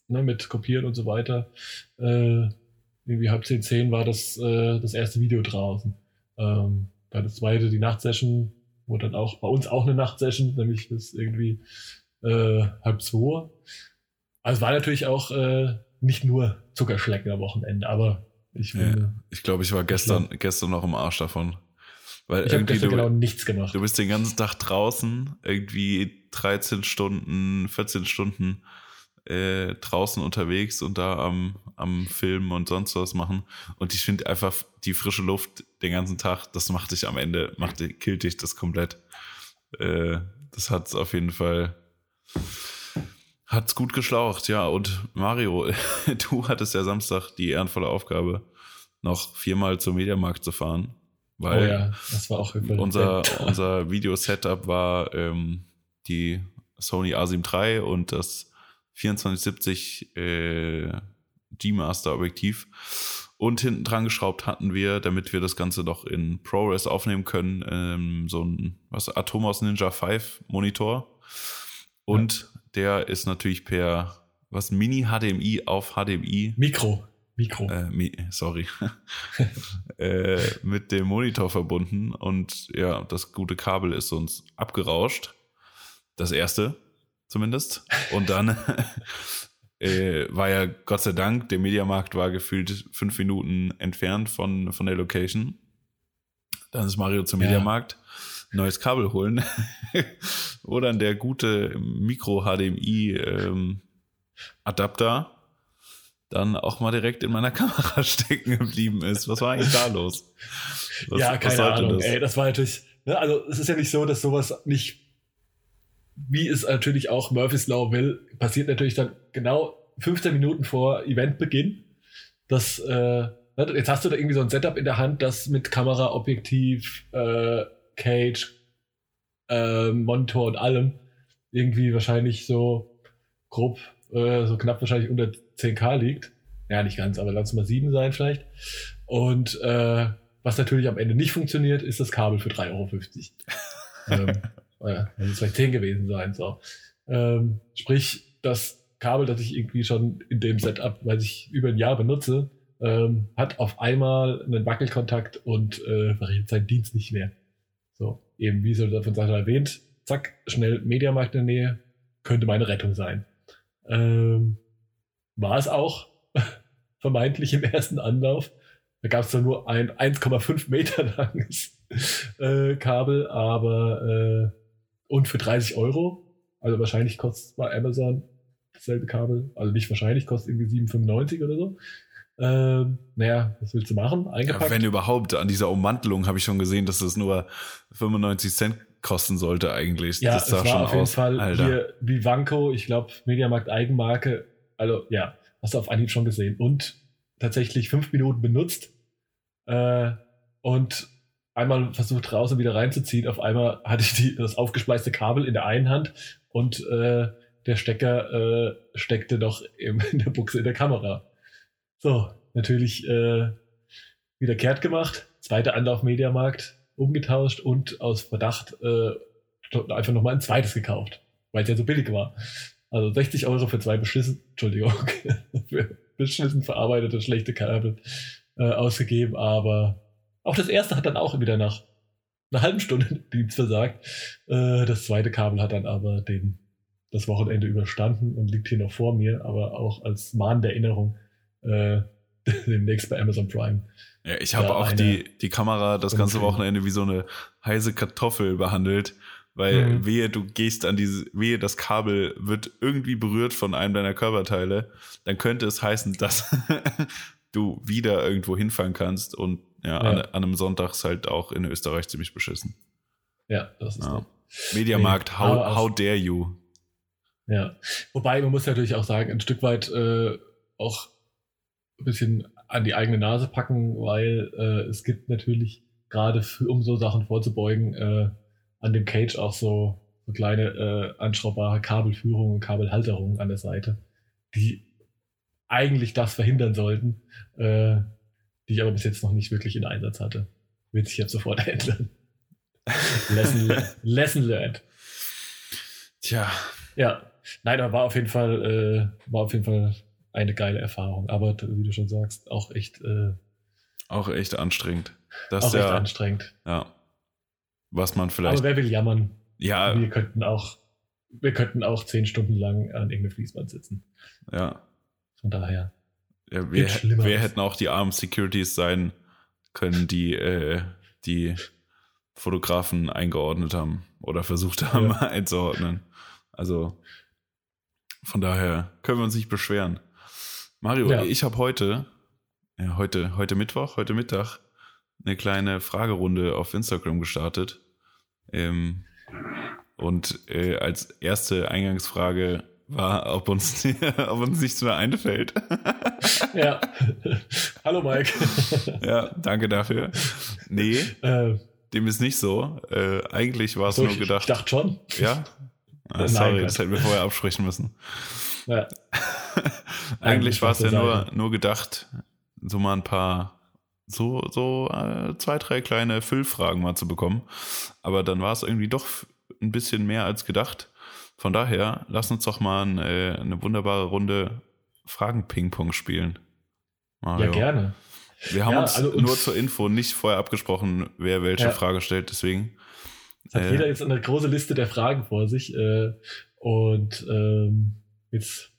ne, mit Kopieren und so weiter. Äh, irgendwie halb 10, 10 war das, äh, das erste Video draußen. Ähm, bei das zweite, die Nachtsession, wurde dann auch bei uns auch eine Nachtsession, nämlich bis irgendwie äh, halb zwei. Also war natürlich auch äh, nicht nur Zuckerschlecken am Wochenende, aber ich finde. Ja, ich glaube, ich war gestern, ich gestern noch im Arsch davon. Weil ich habe gestern du, genau nichts gemacht. Du bist den ganzen Tag draußen, irgendwie 13 Stunden, 14 Stunden äh, draußen unterwegs und da am, am Filmen und sonst was machen. Und ich finde einfach die frische Luft den ganzen Tag, das macht dich am Ende, macht, killt dich das komplett. Äh, das hat es auf jeden Fall, hat's gut geschlaucht, ja. Und Mario, du hattest ja Samstag die ehrenvolle Aufgabe, noch viermal zum Mediamarkt zu fahren. Weil oh ja, das war auch unser, unser Video-Setup war ähm, die Sony A7 III und das 2470 äh, G-Master Objektiv. Und hinten dran geschraubt hatten wir, damit wir das Ganze noch in ProRes aufnehmen können, ähm, so ein was, Atomos Ninja 5 Monitor. Und. Der ist natürlich per was Mini HDMI auf HDMI. Mikro. Mikro. Äh, mi sorry. äh, mit dem Monitor verbunden und ja, das gute Kabel ist uns abgerauscht. Das erste zumindest. Und dann äh, war ja Gott sei Dank, der Mediamarkt war gefühlt fünf Minuten entfernt von, von der Location. Dann ist Mario zum ja. Mediamarkt, neues Kabel holen. Wo dann der gute Micro-HDMI-Adapter ähm, dann auch mal direkt in meiner Kamera stecken geblieben ist. Was war eigentlich da los? Was, ja, keine Ahnung. Das? Ey, das war natürlich, ne, also es ist ja nicht so, dass sowas nicht wie es natürlich auch Murphy's Law will, passiert natürlich dann genau 15 Minuten vor Eventbeginn. Das, äh, ne, jetzt hast du da irgendwie so ein Setup in der Hand, das mit Kamera, Objektiv, äh, Cage, äh, Monitor und allem irgendwie wahrscheinlich so grob, äh, so knapp wahrscheinlich unter 10k liegt. Ja, nicht ganz, aber lass mal 7 sein vielleicht. Und äh, was natürlich am Ende nicht funktioniert, ist das Kabel für 3,50 Euro. ähm, ja, das ist vielleicht 10 gewesen sein. So. Ähm, sprich, das Kabel, das ich irgendwie schon in dem Setup, weil ich über ein Jahr benutze, ähm, hat auf einmal einen Wackelkontakt und äh, seinen Dienst nicht mehr. So, eben wie so von Sascha erwähnt, zack, schnell Mediamarkt in der Nähe, könnte meine Rettung sein. Ähm, war es auch, vermeintlich im ersten Anlauf. Da gab es dann nur ein 1,5 Meter langes äh, Kabel, aber äh, und für 30 Euro. Also wahrscheinlich kostet es bei Amazon dasselbe Kabel. Also nicht wahrscheinlich, kostet irgendwie 7,95 oder so. Ähm, naja, was willst du machen? Eingepackt. Ja, wenn überhaupt, an dieser Ummantelung habe ich schon gesehen, dass es nur 95 Cent kosten sollte eigentlich. Ja, das es war schon auf jeden aus. Fall Alter. hier Vivanco, ich glaube Mediamarkt Eigenmarke. Also ja, hast du auf Anhieb schon gesehen. Und tatsächlich fünf Minuten benutzt. Äh, und einmal versucht raus und wieder reinzuziehen. Auf einmal hatte ich die, das aufgespleiste Kabel in der einen Hand und äh, der Stecker äh, steckte noch im, in der Buchse in der Kamera. So, natürlich äh, wieder kehrt gemacht. Zweiter Anlauf Mediamarkt umgetauscht und aus Verdacht äh, einfach nochmal ein zweites gekauft, weil es ja so billig war. Also 60 Euro für zwei beschissen, Entschuldigung, für beschissen verarbeitete schlechte Kabel äh, ausgegeben, aber auch das erste hat dann auch wieder nach einer halben Stunde Dienst versagt. Äh, das zweite Kabel hat dann aber den, das Wochenende überstanden und liegt hier noch vor mir, aber auch als mahnende Erinnerung äh, demnächst bei Amazon Prime. Ja, ich habe auch die, die Kamera das ganze Wochenende wie so eine heiße Kartoffel behandelt, Weil mhm. wehe, du gehst an diese, wehe, das Kabel wird irgendwie berührt von einem deiner Körperteile, dann könnte es heißen, dass du wieder irgendwo hinfahren kannst und ja, ja. An, an, einem Sonntag ist halt auch in Österreich ziemlich beschissen. Ja, das ist ja. Mediamarkt, nee, how, how dare you? Ja, wobei man muss natürlich auch sagen, ein Stück weit äh, auch ein bisschen an die eigene Nase packen, weil äh, es gibt natürlich gerade um so Sachen vorzubeugen, äh, an dem Cage auch so, so kleine äh, anschraubbare Kabelführungen und Kabelhalterungen an der Seite, die eigentlich das verhindern sollten, äh, die ich aber bis jetzt noch nicht wirklich in Einsatz hatte. Wird sich jetzt sofort ändern. lesson, le lesson learned. Tja. Ja, nein, aber war auf jeden Fall, äh, war auf jeden Fall eine geile Erfahrung. Aber wie du schon sagst, auch echt. Äh, auch echt anstrengend. Das auch echt ja, anstrengend. Ja. Was man vielleicht. Aber wer will jammern? Ja. Wir könnten auch, wir könnten auch zehn Stunden lang an irgendeinem Fließband sitzen. Ja. Von daher. Ja, wir, wir hätten auch die armen Securities sein können, die äh, die Fotografen eingeordnet haben oder versucht haben ja. einzuordnen. Also von daher können wir uns nicht beschweren. Mario, ja. ich habe heute, ja, heute, heute Mittwoch, heute Mittag, eine kleine Fragerunde auf Instagram gestartet. Ähm, und äh, als erste Eingangsfrage war, ob uns, ob uns nichts mehr einfällt. ja. Hallo Mike. ja, danke dafür. Nee, äh, dem ist nicht so. Äh, eigentlich war es so, nur gedacht. Ich dachte schon. Ja? Ah, sorry, Nein, das hätten wir vorher absprechen müssen. Ja. eigentlich war es ja nur, nur gedacht, so mal ein paar so, so äh, zwei, drei kleine Füllfragen mal zu bekommen. Aber dann war es irgendwie doch ein bisschen mehr als gedacht. Von daher, lass uns doch mal ein, äh, eine wunderbare Runde Fragen-Ping-Pong spielen. Mario. Ja, gerne. Wir haben ja, uns also nur zur Info nicht vorher abgesprochen, wer welche ja. Frage stellt, deswegen. Es hat äh, jeder jetzt eine große Liste der Fragen vor sich. Äh, und ähm, jetzt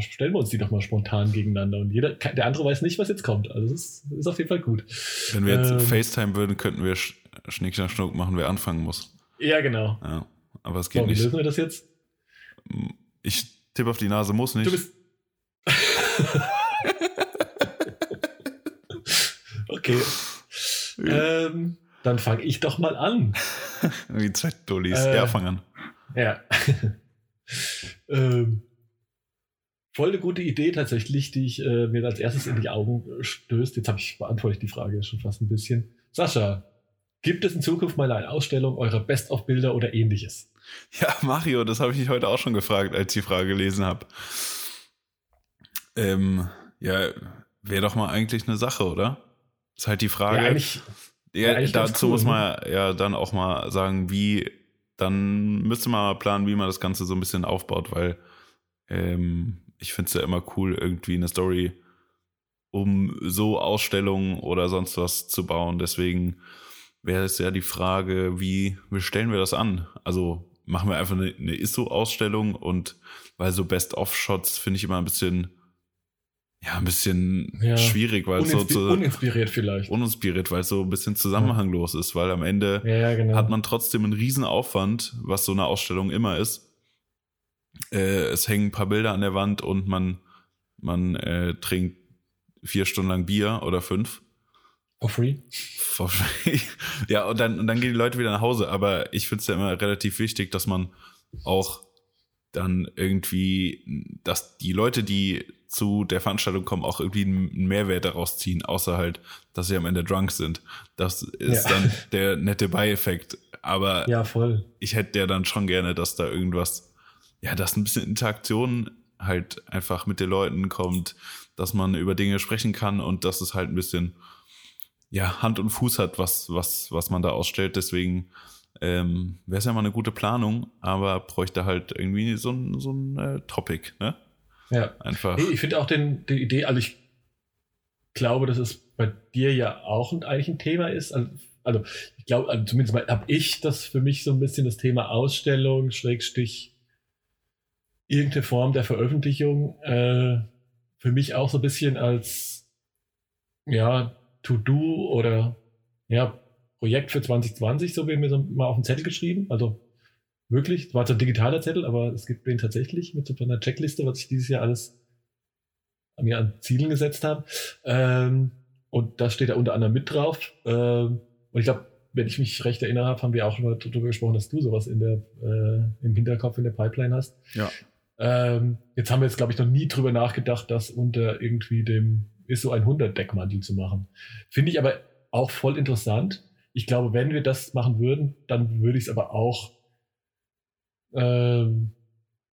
stellen wir uns die doch mal spontan gegeneinander und jeder, der andere weiß nicht, was jetzt kommt. Also das ist, ist auf jeden Fall gut. Wenn wir jetzt ähm, FaceTime würden, könnten wir Sch Schnick, Schnuck machen, wer anfangen muss. Ja, genau. Ja, aber es geht so, nicht. Wie lösen wir das jetzt? Ich tippe auf die Nase, muss nicht. Du bist. okay. ähm, dann fange ich doch mal an. Wie zwei Dullis. Äh, ja, fang an. Ja. ähm, voll eine gute Idee tatsächlich, die ich äh, mir als erstes in die Augen stößt. Jetzt habe ich beantworte ich die Frage schon fast ein bisschen. Sascha, gibt es in Zukunft mal eine Ausstellung eurer Best-of-Bilder oder ähnliches? Ja, Mario, das habe ich mich heute auch schon gefragt, als ich die Frage gelesen habe. Ähm, ja, wäre doch mal eigentlich eine Sache, oder? Ist halt die Frage. Ja, eigentlich, ja, dazu cool, muss man ne? ja dann auch mal sagen, wie, dann müsste man mal planen, wie man das Ganze so ein bisschen aufbaut, weil ähm, ich finde es ja immer cool, irgendwie eine Story um so Ausstellungen oder sonst was zu bauen. Deswegen wäre es ja die Frage, wie, wie stellen wir das an? Also machen wir einfach eine, eine ISO-Ausstellung und weil so Best-of-Shots finde ich immer ein bisschen, ja, ein bisschen ja, schwierig, weil so zu, uninspiriert vielleicht. Uninspiriert, weil es so ein bisschen zusammenhanglos ist, weil am Ende ja, ja, genau. hat man trotzdem einen riesen Aufwand, was so eine Ausstellung immer ist äh, es hängen ein paar Bilder an der Wand und man, man äh, trinkt vier Stunden lang Bier oder fünf. For free? For free. ja, und dann, und dann gehen die Leute wieder nach Hause. Aber ich finde es ja immer relativ wichtig, dass man auch dann irgendwie, dass die Leute, die zu der Veranstaltung kommen, auch irgendwie einen Mehrwert daraus ziehen, außer halt, dass sie am Ende drunk sind. Das ist ja. dann der nette Beieffekt. Aber ja, voll. ich hätte ja dann schon gerne, dass da irgendwas ja, dass ein bisschen Interaktion halt einfach mit den Leuten kommt, dass man über Dinge sprechen kann und dass es halt ein bisschen ja, Hand und Fuß hat, was, was, was man da ausstellt. Deswegen ähm, wäre es ja mal eine gute Planung, aber bräuchte halt irgendwie so ein, so ein äh, Topic, ne? Ja. Einfach. Hey, ich finde auch den, die Idee, also ich glaube, dass es bei dir ja auch ein, eigentlich ein Thema ist. Also, also ich glaube, also zumindest habe ich das für mich so ein bisschen das Thema Ausstellung, Schrägstich irgendeine Form der Veröffentlichung äh, für mich auch so ein bisschen als ja To-Do oder ja Projekt für 2020, so wie mir so mal auf den Zettel geschrieben. Also wirklich, es war so ein digitaler Zettel, aber es gibt den tatsächlich mit so einer Checkliste, was ich dieses Jahr alles mir an Zielen gesetzt habe. Ähm, und das steht da unter anderem mit drauf. Ähm, und ich glaube, wenn ich mich recht erinnere habe, haben wir auch schon mal darüber gesprochen, dass du sowas in der, äh, im Hinterkopf in der Pipeline hast. Ja. Ähm, jetzt haben wir jetzt, glaube ich, noch nie drüber nachgedacht, das unter irgendwie dem ISO 100 Deckmantel zu machen. Finde ich aber auch voll interessant. Ich glaube, wenn wir das machen würden, dann würde ich es aber auch, ähm,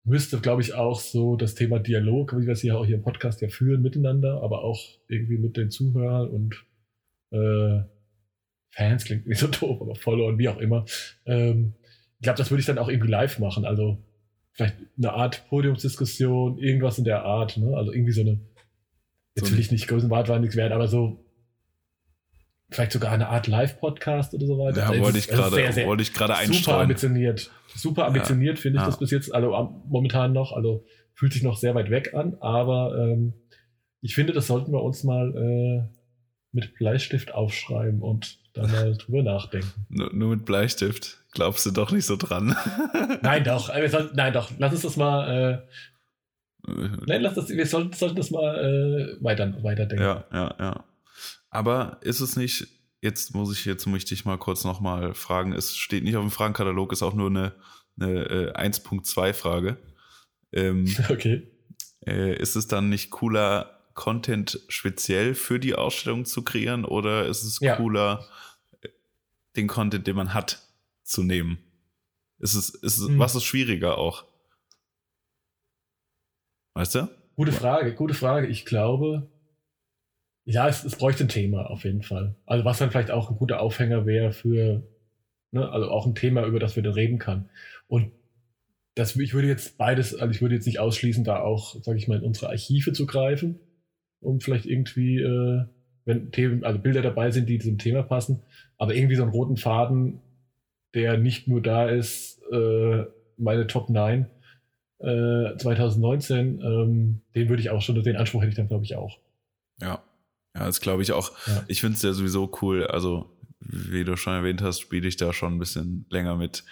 müsste, glaube ich, auch so das Thema Dialog, wie wir es hier auch hier im Podcast ja führen, miteinander, aber auch irgendwie mit den Zuhörern und äh, Fans klingt nicht so doof, aber Follower und wie auch immer. Ähm, ich glaube, das würde ich dann auch irgendwie live machen. Also vielleicht eine Art Podiumsdiskussion, irgendwas in der Art. Ne? Also irgendwie so eine, jetzt will ich nicht größenwahnsinnig werden, aber so vielleicht sogar eine Art Live-Podcast oder so weiter. Ja, also wollte ich gerade, wollte ich gerade einstreuen. Super ambitioniert. Super ambitioniert ja, finde ich ja. das bis jetzt, also momentan noch, also fühlt sich noch sehr weit weg an, aber ähm, ich finde, das sollten wir uns mal äh, mit Bleistift aufschreiben und dann mal drüber nachdenken. Nur, nur, mit Bleistift. Glaubst du doch nicht so dran? nein, doch. Äh, nein, doch. Lass uns das mal. Äh, nein, lass das, wir sollten, sollten das mal äh, weiter, weiterdenken. Ja, ja, ja. Aber ist es nicht, jetzt muss ich, jetzt möchte ich mal kurz nochmal fragen, es steht nicht auf dem Fragenkatalog, ist auch nur eine, eine äh, 1.2-Frage. Ähm, okay. Äh, ist es dann nicht cooler, Content speziell für die Ausstellung zu kreieren oder ist es ja. cooler, den Content, den man hat, zu nehmen? Ist es, ist es, hm. Was ist schwieriger auch? Weißt du? Gute Frage, gute Frage. Ich glaube, ja, es, es bräuchte ein Thema auf jeden Fall. Also was dann vielleicht auch ein guter Aufhänger wäre für, ne, also auch ein Thema, über das wir dann reden kann. Und das, ich würde jetzt beides, also ich würde jetzt nicht ausschließen, da auch, sage ich mal, in unsere Archive zu greifen um vielleicht irgendwie, äh, wenn Themen, also Bilder dabei sind, die diesem Thema passen, aber irgendwie so einen roten Faden, der nicht nur da ist, äh, meine Top 9 äh, 2019, ähm, den würde ich auch schon, den Anspruch hätte ich dann, glaube ich, auch. Ja. Ja, das glaube ich auch. Ja. Ich finde es ja sowieso cool. Also, wie du schon erwähnt hast, spiele ich da schon ein bisschen länger mit.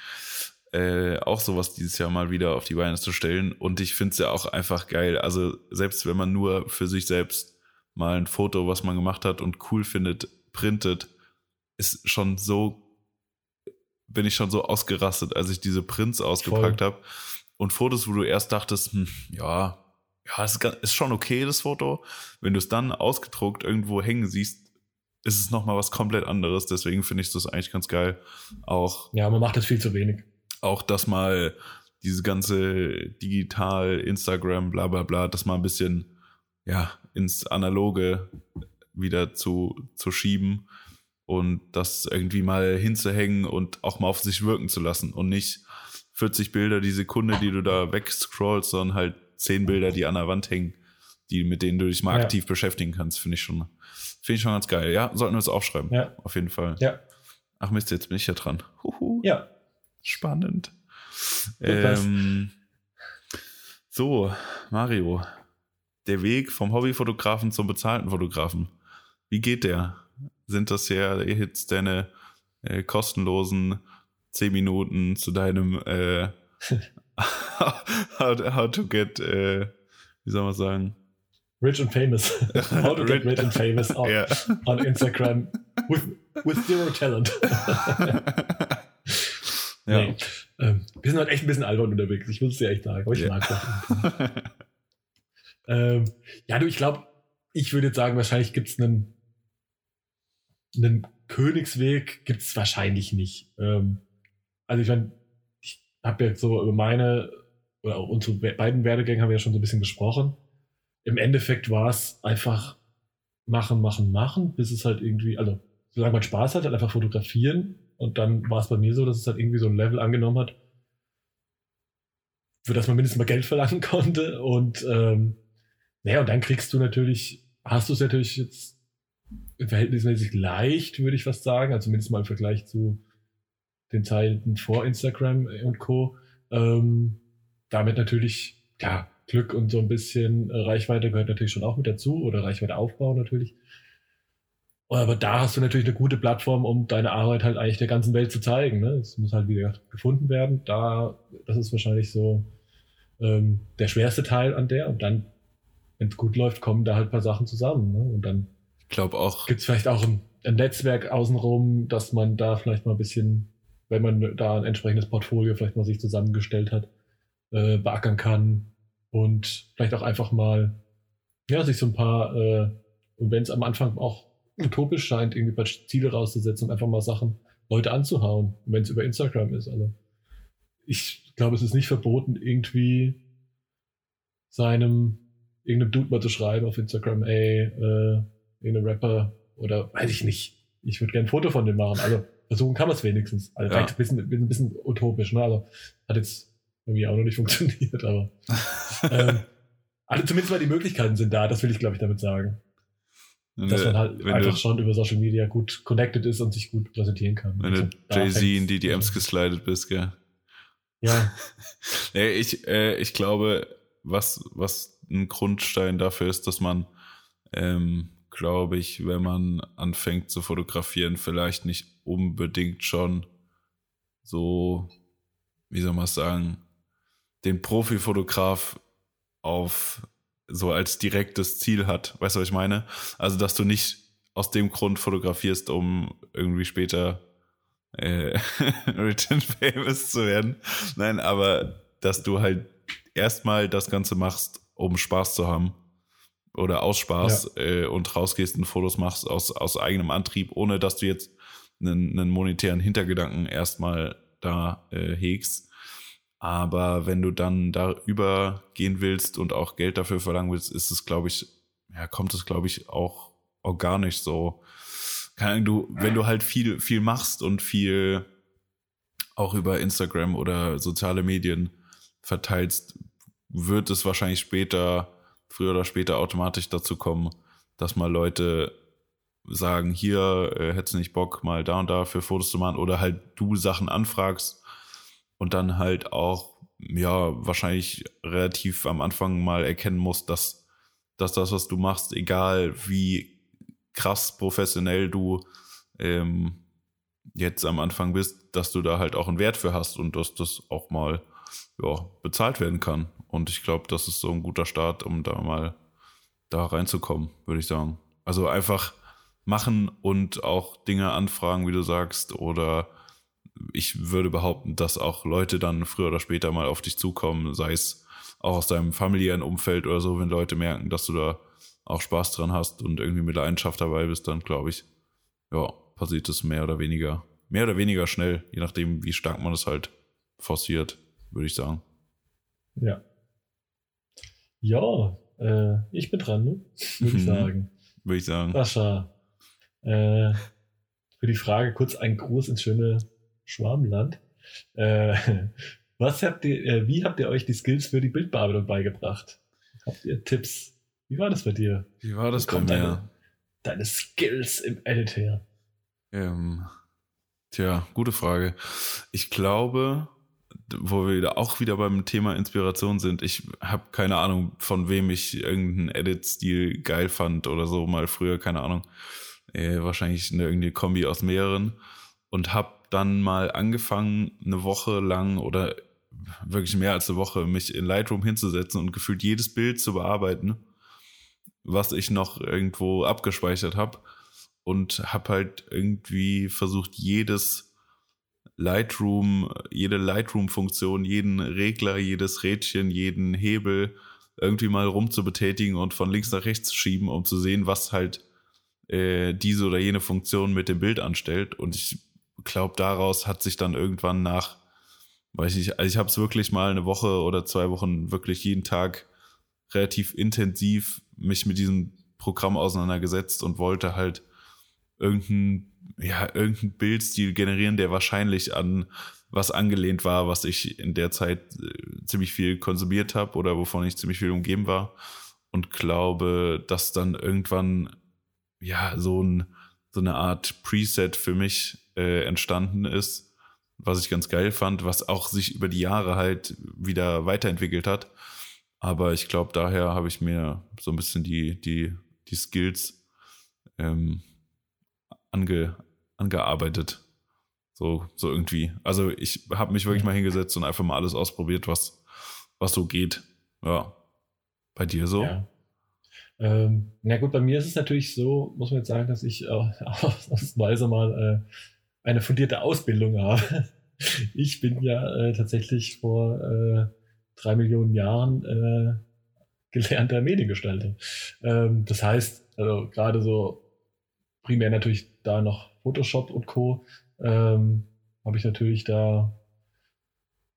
Äh, auch sowas dieses Jahr mal wieder auf die Beine zu stellen. Und ich finde es ja auch einfach geil. Also selbst wenn man nur für sich selbst mal ein Foto, was man gemacht hat und cool findet, printet, ist schon so, bin ich schon so ausgerastet, als ich diese Prints ausgepackt habe. Und Fotos, wo du erst dachtest, hm, ja, ja, ist, ist schon okay, das Foto. Wenn du es dann ausgedruckt irgendwo hängen siehst, ist es nochmal was komplett anderes. Deswegen finde ich das eigentlich ganz geil. Auch. Ja, man macht das viel zu wenig auch, dass mal diese ganze digital, Instagram, bla bla bla, das mal ein bisschen ja, ins Analoge wieder zu, zu schieben und das irgendwie mal hinzuhängen und auch mal auf sich wirken zu lassen und nicht 40 Bilder die Sekunde, die du da wegscrollst, sondern halt 10 Bilder, die an der Wand hängen, die, mit denen du dich mal ja. aktiv beschäftigen kannst, finde ich schon, finde ich schon ganz geil. Ja, sollten wir es aufschreiben. Ja. Auf jeden Fall. Ja. Ach Mist, jetzt bin ich ja dran. Huhu. Ja. Spannend. Ähm, so, Mario. Der Weg vom Hobbyfotografen zum bezahlten Fotografen. Wie geht der? Sind das ja jetzt deine äh, kostenlosen 10 Minuten zu deinem äh, how, how, to get, äh, wie soll man sagen? Rich and famous. how to get rich and famous on, yeah. on Instagram with, with zero talent. Ja. Nee. Ähm, wir sind halt echt ein bisschen albern unterwegs, ich muss es dir echt sagen, aber ich ja. mag das. ähm, ja, du, ich glaube, ich würde jetzt sagen, wahrscheinlich gibt es einen, einen Königsweg, gibt es wahrscheinlich nicht. Ähm, also ich meine, ich habe jetzt so über meine oder auch unsere beiden Werdegänge haben wir ja schon so ein bisschen gesprochen. Im Endeffekt war es einfach machen, machen, machen, bis es halt irgendwie, also solange man Spaß hat, halt einfach fotografieren und dann war es bei mir so, dass es halt irgendwie so ein Level angenommen hat, für das man mindestens mal Geld verlangen konnte. Und ähm, naja, und dann kriegst du natürlich, hast du es natürlich jetzt verhältnismäßig leicht, würde ich fast sagen, also zumindest mal im Vergleich zu den Zeiten vor Instagram und Co. Ähm, damit natürlich, ja, Glück und so ein bisschen Reichweite gehört natürlich schon auch mit dazu oder Reichweite aufbauen natürlich. Aber da hast du natürlich eine gute Plattform, um deine Arbeit halt eigentlich der ganzen Welt zu zeigen. Ne? Es muss halt wieder gefunden werden. Da, das ist wahrscheinlich so ähm, der schwerste Teil an der. Und dann, wenn es gut läuft, kommen da halt ein paar Sachen zusammen. Ne? Und dann ich glaube auch. Gibt es vielleicht auch ein, ein, Netzwerk außenrum, dass man da vielleicht mal ein bisschen, wenn man da ein entsprechendes Portfolio vielleicht mal sich zusammengestellt hat, äh, beackern kann und vielleicht auch einfach mal, ja, sich so ein paar, äh, und wenn es am Anfang auch utopisch scheint, irgendwie ein paar Ziele rauszusetzen und einfach mal Sachen, Leute anzuhauen, wenn es über Instagram ist. Also ich glaube, es ist nicht verboten, irgendwie seinem irgendeinem Dude mal zu schreiben auf Instagram, ey, äh, irgendein Rapper oder weiß ich nicht. Ich würde gerne ein Foto von dem machen. Also versuchen kann man es wenigstens. Also ja. ein bisschen, ein bisschen utopisch, ne? Also hat jetzt irgendwie auch noch nicht funktioniert, aber ähm, also zumindest mal die Möglichkeiten sind da, das will ich, glaube ich, damit sagen. Dass man halt einfach du, schon über Social Media gut connected ist und sich gut präsentieren kann. Wenn du Jay-Z in die DMs geslidet bist, gell? Ja. nee, ich, äh, ich glaube, was, was ein Grundstein dafür ist, dass man ähm, glaube ich, wenn man anfängt zu fotografieren, vielleicht nicht unbedingt schon so, wie soll man sagen, den Profifotograf auf so als direktes Ziel hat. Weißt du, was ich meine? Also, dass du nicht aus dem Grund fotografierst, um irgendwie später äh, Written Famous zu werden. Nein, aber dass du halt erstmal das Ganze machst, um Spaß zu haben oder aus Spaß ja. äh, und rausgehst und Fotos machst aus, aus eigenem Antrieb, ohne dass du jetzt einen, einen monetären Hintergedanken erstmal da äh, hegst. Aber wenn du dann da übergehen willst und auch Geld dafür verlangen willst, ist es, glaube ich, ja, kommt es, glaube ich, auch organisch so. Keine du, wenn du halt viel, viel machst und viel auch über Instagram oder soziale Medien verteilst, wird es wahrscheinlich später früher oder später automatisch dazu kommen, dass mal Leute sagen, hier äh, hättest nicht Bock, mal da und da für Fotos zu machen oder halt du Sachen anfragst und dann halt auch, ja, wahrscheinlich relativ am Anfang mal erkennen musst, dass, dass das, was du machst, egal wie krass professionell du ähm, jetzt am Anfang bist, dass du da halt auch einen Wert für hast und dass das auch mal ja, bezahlt werden kann. Und ich glaube, das ist so ein guter Start, um da mal da reinzukommen, würde ich sagen. Also einfach machen und auch Dinge anfragen, wie du sagst, oder ich würde behaupten, dass auch Leute dann früher oder später mal auf dich zukommen, sei es auch aus deinem familiären Umfeld oder so, wenn Leute merken, dass du da auch Spaß dran hast und irgendwie mit Leidenschaft dabei bist, dann glaube ich, ja, passiert es mehr oder weniger, mehr oder weniger schnell, je nachdem, wie stark man es halt forciert, würde ich sagen. Ja, ja, äh, ich bin dran, ne? würde ich mhm. sagen. Würde ich sagen. Sascha, äh, für die Frage kurz ein Gruß ins schöne Schwarmland. Äh, was habt ihr, äh, wie habt ihr euch die Skills für die Bildbearbeitung beigebracht? Habt ihr Tipps? Wie war das bei dir? Wie war das bei mir? Deine, deine Skills im Edit her? Ähm, tja, gute Frage. Ich glaube, wo wir auch wieder beim Thema Inspiration sind. Ich habe keine Ahnung, von wem ich irgendeinen Edit-Stil geil fand oder so, mal früher, keine Ahnung. Äh, wahrscheinlich eine irgendeine Kombi aus mehreren. Und habe dann mal angefangen, eine Woche lang oder wirklich mehr als eine Woche, mich in Lightroom hinzusetzen und gefühlt jedes Bild zu bearbeiten, was ich noch irgendwo abgespeichert habe. Und habe halt irgendwie versucht, jedes Lightroom, jede Lightroom-Funktion, jeden Regler, jedes Rädchen, jeden Hebel irgendwie mal rumzubetätigen und von links nach rechts zu schieben, um zu sehen, was halt äh, diese oder jene Funktion mit dem Bild anstellt. Und ich glaube, daraus hat sich dann irgendwann nach, weiß ich nicht, also ich habe es wirklich mal eine Woche oder zwei Wochen wirklich jeden Tag relativ intensiv mich mit diesem Programm auseinandergesetzt und wollte halt irgendein ja, irgendein Bildstil generieren, der wahrscheinlich an was angelehnt war, was ich in der Zeit äh, ziemlich viel konsumiert habe oder wovon ich ziemlich viel umgeben war. Und glaube, dass dann irgendwann ja so, ein, so eine Art Preset für mich äh, entstanden ist, was ich ganz geil fand, was auch sich über die Jahre halt wieder weiterentwickelt hat. Aber ich glaube, daher habe ich mir so ein bisschen die, die, die Skills ähm, ange, angearbeitet. So, so irgendwie. Also ich habe mich wirklich mal hingesetzt und einfach mal alles ausprobiert, was, was so geht. Ja. Bei dir so? Ja. Ähm, na gut, bei mir ist es natürlich so, muss man jetzt sagen, dass ich äh, ausnahmsweise mal äh, eine fundierte Ausbildung habe. Ich bin ja äh, tatsächlich vor äh, drei Millionen Jahren äh, gelernter Mediengestalter. Ähm, das heißt, also gerade so primär natürlich da noch Photoshop und Co. Ähm, habe ich natürlich da,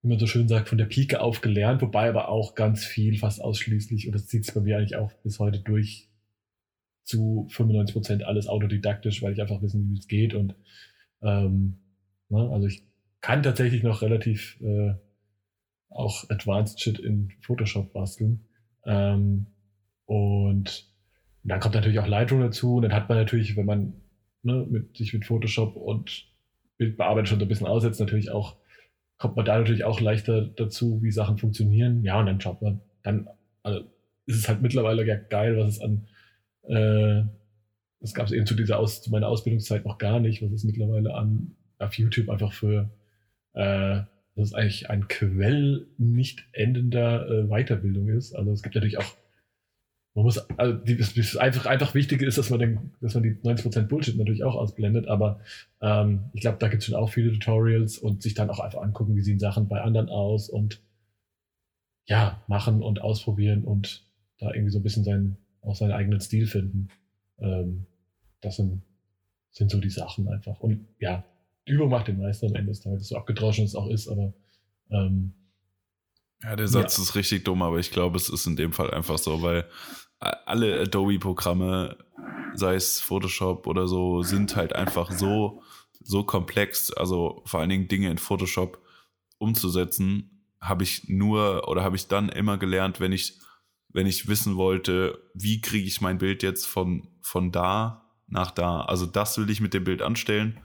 wie man so schön sagt, von der Pike auf gelernt, wobei aber auch ganz viel, fast ausschließlich, und das zieht sich bei mir eigentlich auch bis heute durch, zu 95 Prozent alles autodidaktisch, weil ich einfach wissen, wie es geht und ähm, ne, also ich kann tatsächlich noch relativ äh, auch Advanced Shit in Photoshop basteln. Ähm, und dann kommt natürlich auch Lightroom dazu. Und dann hat man natürlich, wenn man ne, mit, sich mit Photoshop und Bildbearbeitung schon so ein bisschen aussetzt, natürlich auch, kommt man da natürlich auch leichter dazu, wie Sachen funktionieren. Ja, und dann schaut man, dann also ist es halt mittlerweile ja geil, was es an, äh, das gab es eben zu dieser Aus, zu meiner Ausbildungszeit noch gar nicht, was es mittlerweile an auf YouTube einfach für äh, das ist eigentlich ein Quell nicht endender äh, Weiterbildung ist. Also es gibt natürlich auch, man muss, also die, das einfach, einfach Wichtige ist, dass man den, dass man die 90% Bullshit natürlich auch ausblendet, aber ähm, ich glaube, da gibt es schon auch viele Tutorials und sich dann auch einfach angucken, wie sehen Sachen bei anderen aus und ja, machen und ausprobieren und da irgendwie so ein bisschen seinen, auch seinen eigenen Stil finden. Ähm, das sind, sind so die Sachen einfach. Und ja, Übung macht den Meister am Ende des Tages, so abgedroschen es auch ist, aber ähm, ja, der Satz ja. ist richtig dumm, aber ich glaube, es ist in dem Fall einfach so, weil alle Adobe-Programme, sei es Photoshop oder so, sind halt einfach so, so komplex. Also vor allen Dingen Dinge in Photoshop umzusetzen, habe ich nur oder habe ich dann immer gelernt, wenn ich, wenn ich wissen wollte, wie kriege ich mein Bild jetzt von, von da nach da. Also das will ich mit dem Bild anstellen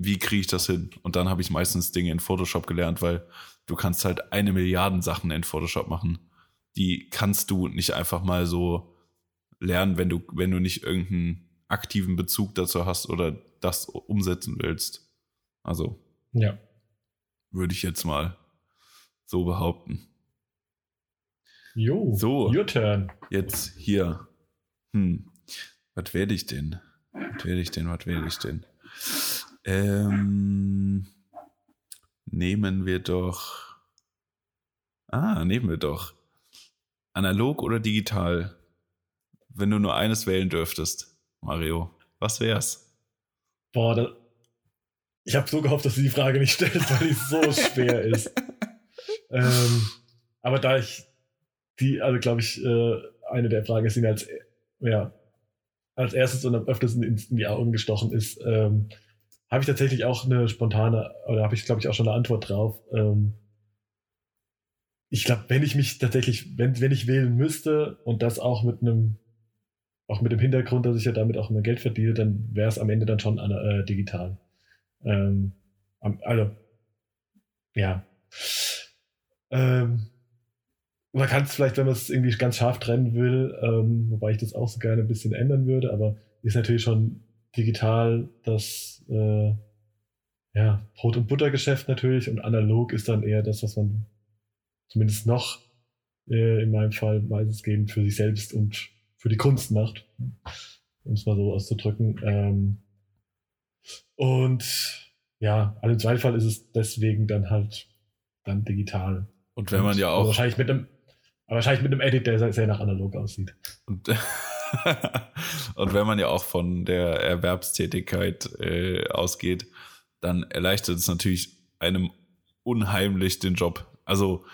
wie kriege ich das hin? Und dann habe ich meistens Dinge in Photoshop gelernt, weil du kannst halt eine Milliarden Sachen in Photoshop machen. Die kannst du nicht einfach mal so lernen, wenn du, wenn du nicht irgendeinen aktiven Bezug dazu hast oder das umsetzen willst. Also. Ja. Würde ich jetzt mal so behaupten. Jo, so, your turn. Jetzt hier. Hm, was werde ich denn? Was werde ich denn? Was werde ich denn? Ähm, nehmen wir doch. Ah, nehmen wir doch. Analog oder digital? Wenn du nur eines wählen dürftest, Mario, was wär's? Boah, da, ich habe so gehofft, dass du die Frage nicht stellst, weil die so schwer ist. Ähm, aber da ich die, also glaube ich, äh, eine der Fragen ist, die mir als, ja, als erstes und am öftesten in, die Augen gestochen ist, ähm, habe ich tatsächlich auch eine spontane, oder habe ich, glaube ich, auch schon eine Antwort drauf. Ähm, ich glaube, wenn ich mich tatsächlich, wenn, wenn ich wählen müsste und das auch mit einem, auch mit dem Hintergrund, dass ich ja damit auch mein Geld verdiene, dann wäre es am Ende dann schon äh, digital. Ähm, also, ja. Ähm, man kann es vielleicht, wenn man es irgendwie ganz scharf trennen will, ähm, wobei ich das auch so gerne ein bisschen ändern würde, aber ist natürlich schon digital das äh, ja, Brot- und Buttergeschäft natürlich und analog ist dann eher das, was man zumindest noch äh, in meinem Fall meistens für sich selbst und für die Kunst macht, um es mal so auszudrücken. Ähm, und ja, also im Zweifel ist es deswegen dann halt dann digital. Und wenn man und ja auch. Wahrscheinlich mit einem, wahrscheinlich mit einem Edit, der sehr nach analog aussieht. Und und wenn man ja auch von der Erwerbstätigkeit äh, ausgeht, dann erleichtert es natürlich einem unheimlich den Job. Also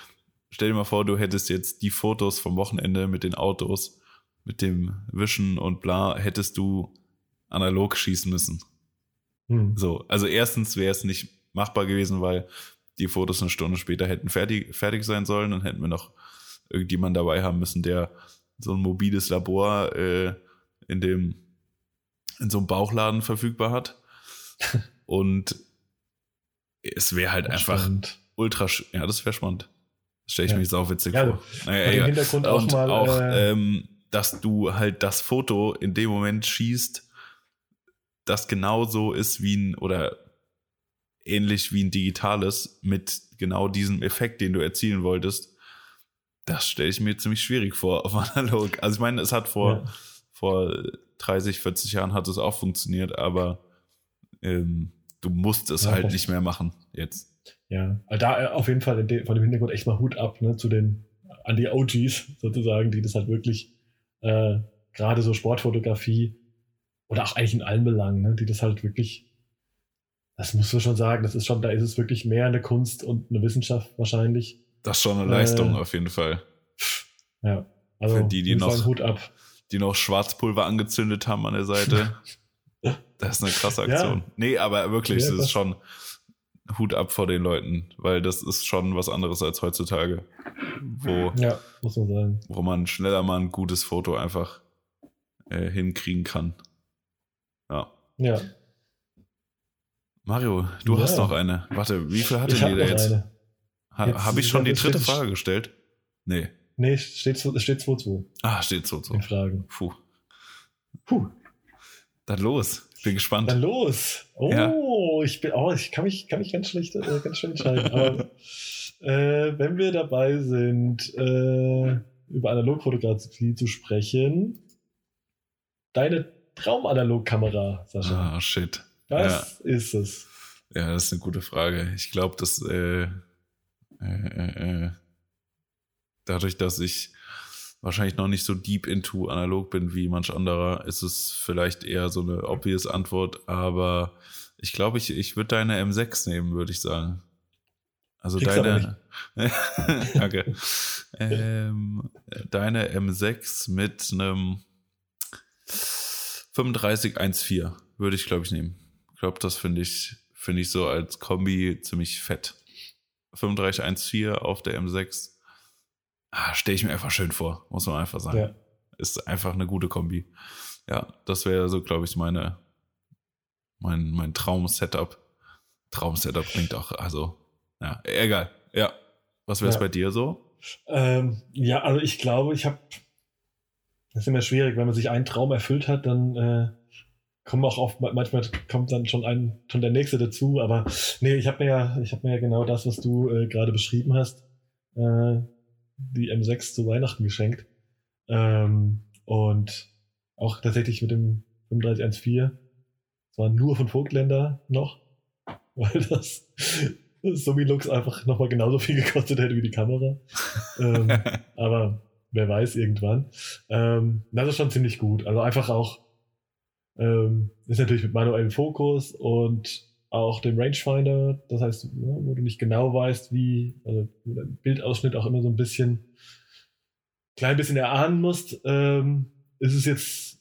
stell dir mal vor, du hättest jetzt die Fotos vom Wochenende mit den Autos, mit dem Wischen und bla, hättest du analog schießen müssen. Hm. So, also erstens wäre es nicht machbar gewesen, weil die Fotos eine Stunde später hätten fertig, fertig sein sollen, dann hätten wir noch irgendjemand dabei haben müssen, der so ein mobiles Labor äh, in dem in so einem Bauchladen verfügbar hat. Und es wäre halt einfach spannend. ultra, ja, das wäre spannend. Stelle ich ja. mir sau witzig ja, vor. Naja, ja. Hintergrund auch Und mal, auch, äh, ähm, dass du halt das Foto in dem Moment schießt, das genauso ist wie ein oder ähnlich wie ein digitales mit genau diesem Effekt, den du erzielen wolltest, das stelle ich mir ziemlich schwierig vor auf analog. Also ich meine, es hat vor, ja. vor 30, 40 Jahren hat es auch funktioniert, aber ähm, du musst es halt nicht mehr machen jetzt. Ja, da äh, auf jeden Fall von dem Hintergrund echt mal Hut ab ne, zu den an die OGs sozusagen, die das halt wirklich äh, gerade so Sportfotografie oder auch eigentlich in allen Belangen, ne, die das halt wirklich, das musst du schon sagen, das ist schon, da ist es wirklich mehr eine Kunst und eine Wissenschaft wahrscheinlich. Das ist schon eine Leistung äh, auf jeden Fall. Ja, also Für die, die noch, Hut ab. die noch Schwarzpulver angezündet haben an der Seite. das ist eine krasse Aktion. Ja. Nee, aber wirklich, ja, das ist schon Hut ab vor den Leuten, weil das ist schon was anderes als heutzutage. Wo, ja, muss man sagen. Wo man schneller mal ein gutes Foto einfach äh, hinkriegen kann. Ja. Ja. Mario, du ja. hast noch eine. Warte, wie viel hatte die da jetzt? Eine. Ha, Habe ich schon die dritte Frage gestellt? Nee. Nee, steht, steht 2-2. Ah, steht 2-2. Fragen. Puh. Puh. Dann los. Bin gespannt. Dann los. Oh, ja. ich bin, oh, ich kann mich, kann mich ganz schlecht, äh, ganz schön entscheiden. Aber äh, wenn wir dabei sind, äh, über Analogfotografie zu sprechen, deine Traumanalogkamera, Sascha. Ah, shit. Was ja. ist es? Ja, das ist eine gute Frage. Ich glaube, dass äh, äh, äh, äh, dadurch, dass ich wahrscheinlich noch nicht so deep into analog bin wie manch anderer, ist es vielleicht eher so eine obvious Antwort, aber ich glaube, ich, ich würde deine M6 nehmen, würde ich sagen. Also Kriegst deine. Danke. ähm, deine M6 mit einem 3514 würde ich, glaube ich, nehmen. Ich glaube, das finde ich, finde ich so als Kombi ziemlich fett. 3514 auf der M6 ah, stelle ich mir einfach schön vor, muss man einfach sagen. Ja. Ist einfach eine gute Kombi. Ja, das wäre so, glaube ich, meine, mein, mein Traum-Setup. Traum-Setup klingt auch, also, ja, egal. Ja. Was wäre es ja. bei dir so? Ähm, ja, also ich glaube, ich habe, das ist immer schwierig, wenn man sich einen Traum erfüllt hat, dann äh, kommen auch oft, manchmal kommt dann schon ein, schon der nächste dazu, aber nee, ich habe mir ja, ich habe mir ja genau das, was du äh, gerade beschrieben hast, äh, die M6 zu Weihnachten geschenkt. Ähm, und auch tatsächlich mit dem 3514. Es war nur von Vogtländer noch, weil das, Summilux einfach nochmal genauso viel gekostet hätte wie die Kamera. ähm, aber wer weiß irgendwann. Ähm, das ist schon ziemlich gut. Also einfach auch, ähm, ist natürlich mit manuellem Fokus und auch dem Rangefinder, das heißt, wo du nicht genau weißt, wie, also wo der Bildausschnitt auch immer so ein bisschen, klein bisschen erahnen musst, ähm, ist es jetzt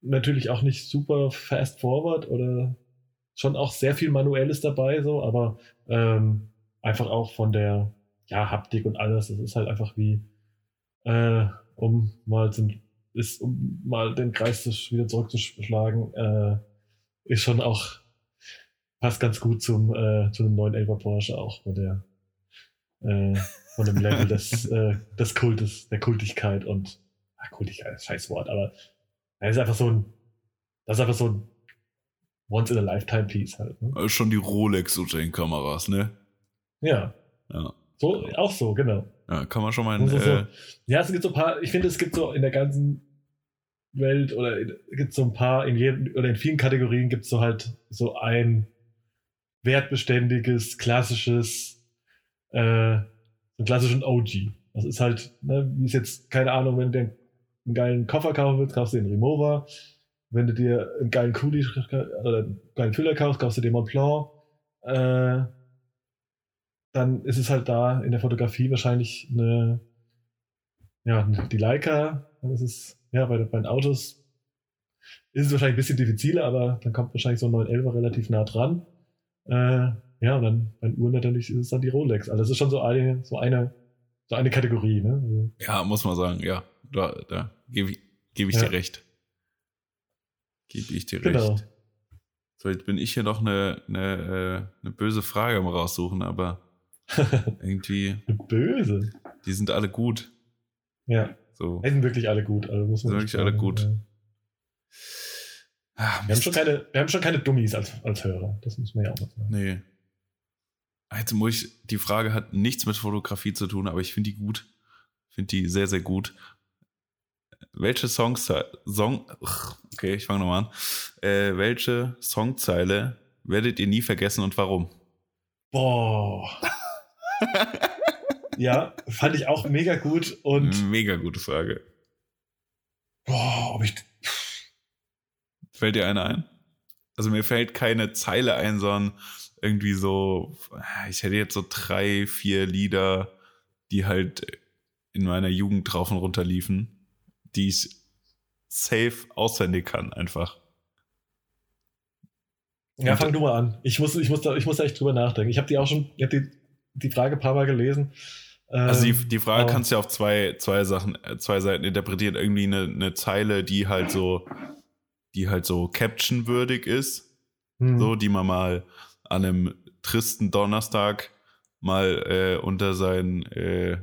natürlich auch nicht super fast forward oder schon auch sehr viel Manuelles dabei, so, aber ähm, einfach auch von der ja, Haptik und alles, das ist halt einfach wie, äh, um mal zum, ist, um mal den Kreis wieder zurückzuschlagen, äh, ist schon auch passt ganz gut zum, äh, zu einem neuen Elva Porsche auch von der äh, von dem Level des, äh, des Kultes, der Kultigkeit und ach, Kultigkeit scheiß Wort, aber er ist einfach so ein das ist einfach so ein Once in a Lifetime Piece halt. Ne? Also schon die Rolex unter den Kameras, ne? Ja. Ja. So, auch so, genau. Ja, kann man schon mal. In, so, so. Äh, ja, es gibt so ein paar, ich finde, es gibt so in der ganzen Welt oder gibt es so ein paar, in jedem oder in vielen Kategorien gibt es so halt so ein wertbeständiges, klassisches, äh, so klassischen OG. Das ist halt, ne, wie ist jetzt, keine Ahnung, wenn du dir einen geilen Koffer kaufen willst, kaufst du den Remover. Wenn du dir einen geilen Kuli oder einen geilen Füller kaufst, kaufst du den Montblanc. Äh, dann ist es halt da in der Fotografie wahrscheinlich eine, ja, die Leica. Dann ist es, ja, bei, bei den Autos ist es wahrscheinlich ein bisschen diffiziler, aber dann kommt wahrscheinlich so ein 911 relativ nah dran. Äh, ja, und dann bei Uhren natürlich ist es dann die Rolex. Also das ist schon so eine, so eine, so eine Kategorie, ne? Also, ja, muss man sagen, ja. Da, da gebe ich, geb ich ja. dir recht. Gebe ich dir genau. recht. So, jetzt bin ich hier noch eine, eine, äh, eine böse Frage am raussuchen, aber irgendwie. böse? Die sind alle gut. Ja. So. Die sind wirklich alle gut. Also muss man sind wirklich alle gut. Ja. Ah, wir, haben schon keine, wir haben schon keine Dummies als, als Hörer. Das muss man ja auch mal sagen. Nee. Jetzt muss ich, die Frage hat nichts mit Fotografie zu tun, aber ich finde die gut. Finde die sehr, sehr gut. Welche Songs, Song, okay, ich fange nochmal an. Äh, welche Songzeile werdet ihr nie vergessen und warum? Boah. ja, fand ich auch mega gut und. Mega gute Frage. Boah, ob ich. Fällt dir eine ein? Also mir fällt keine Zeile ein, sondern irgendwie so, ich hätte jetzt so drei, vier Lieder, die halt in meiner Jugend drauf und runter liefen, die ich safe auswendig kann, einfach. Ja, fang du mal an. Ich muss, ich muss, da, ich muss da echt drüber nachdenken. Ich habe die auch schon, ich habe die, die Frage ein paar Mal gelesen. Also die, ähm, die Frage kannst du ja auf zwei, zwei Sachen, äh, zwei Seiten interpretieren. Irgendwie eine, eine Zeile, die halt so, die halt so caption-würdig ist. Hm. So, die man mal an einem tristen Donnerstag mal äh, unter sein äh,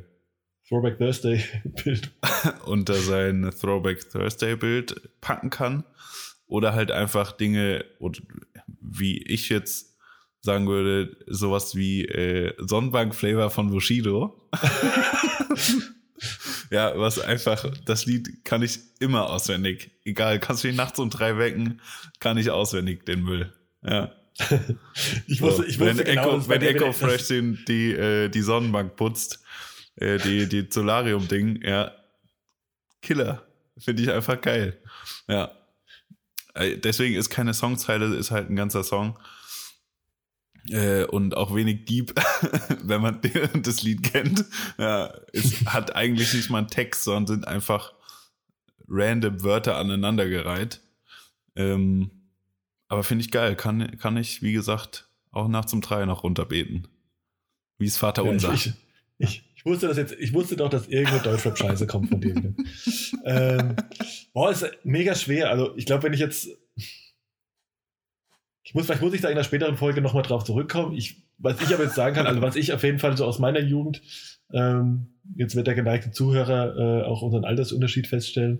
Throwback Thursday Bild unter sein Throwback Thursday Bild packen kann oder halt einfach Dinge wie ich jetzt sagen würde sowas wie äh, Sonnenbank Flavor von Bushido ja was einfach das Lied kann ich immer auswendig egal kannst du mich nachts um drei wecken kann ich auswendig den Müll ja ich wusste, ich wusste wenn genau, Echo, wenn Echo Fresh den, die, äh, die Sonnenbank putzt, äh, die, die Solarium-Ding, ja, Killer. Finde ich einfach geil. Ja. Äh, deswegen ist keine Songzeile, ist halt ein ganzer Song. Äh, und auch wenig deep, wenn man das Lied kennt. Ja, es hat eigentlich nicht mal einen Text, sondern sind einfach random Wörter aneinandergereiht. Ähm, aber finde ich geil. Kann, kann ich, wie gesagt, auch nachts um drei noch runterbeten. Wie es Vater ja, unser. Ich, ich, ich, wusste das jetzt, ich wusste doch, dass irgendeine Deutschrap-Scheiße kommt von denen. ähm, boah, ist mega schwer. Also, ich glaube, wenn ich jetzt. Ich muss, vielleicht muss ich da in einer späteren Folge nochmal drauf zurückkommen. Ich, was ich aber jetzt sagen kann, also was ich auf jeden Fall so aus meiner Jugend, ähm, jetzt wird der geneigte Zuhörer äh, auch unseren Altersunterschied feststellen,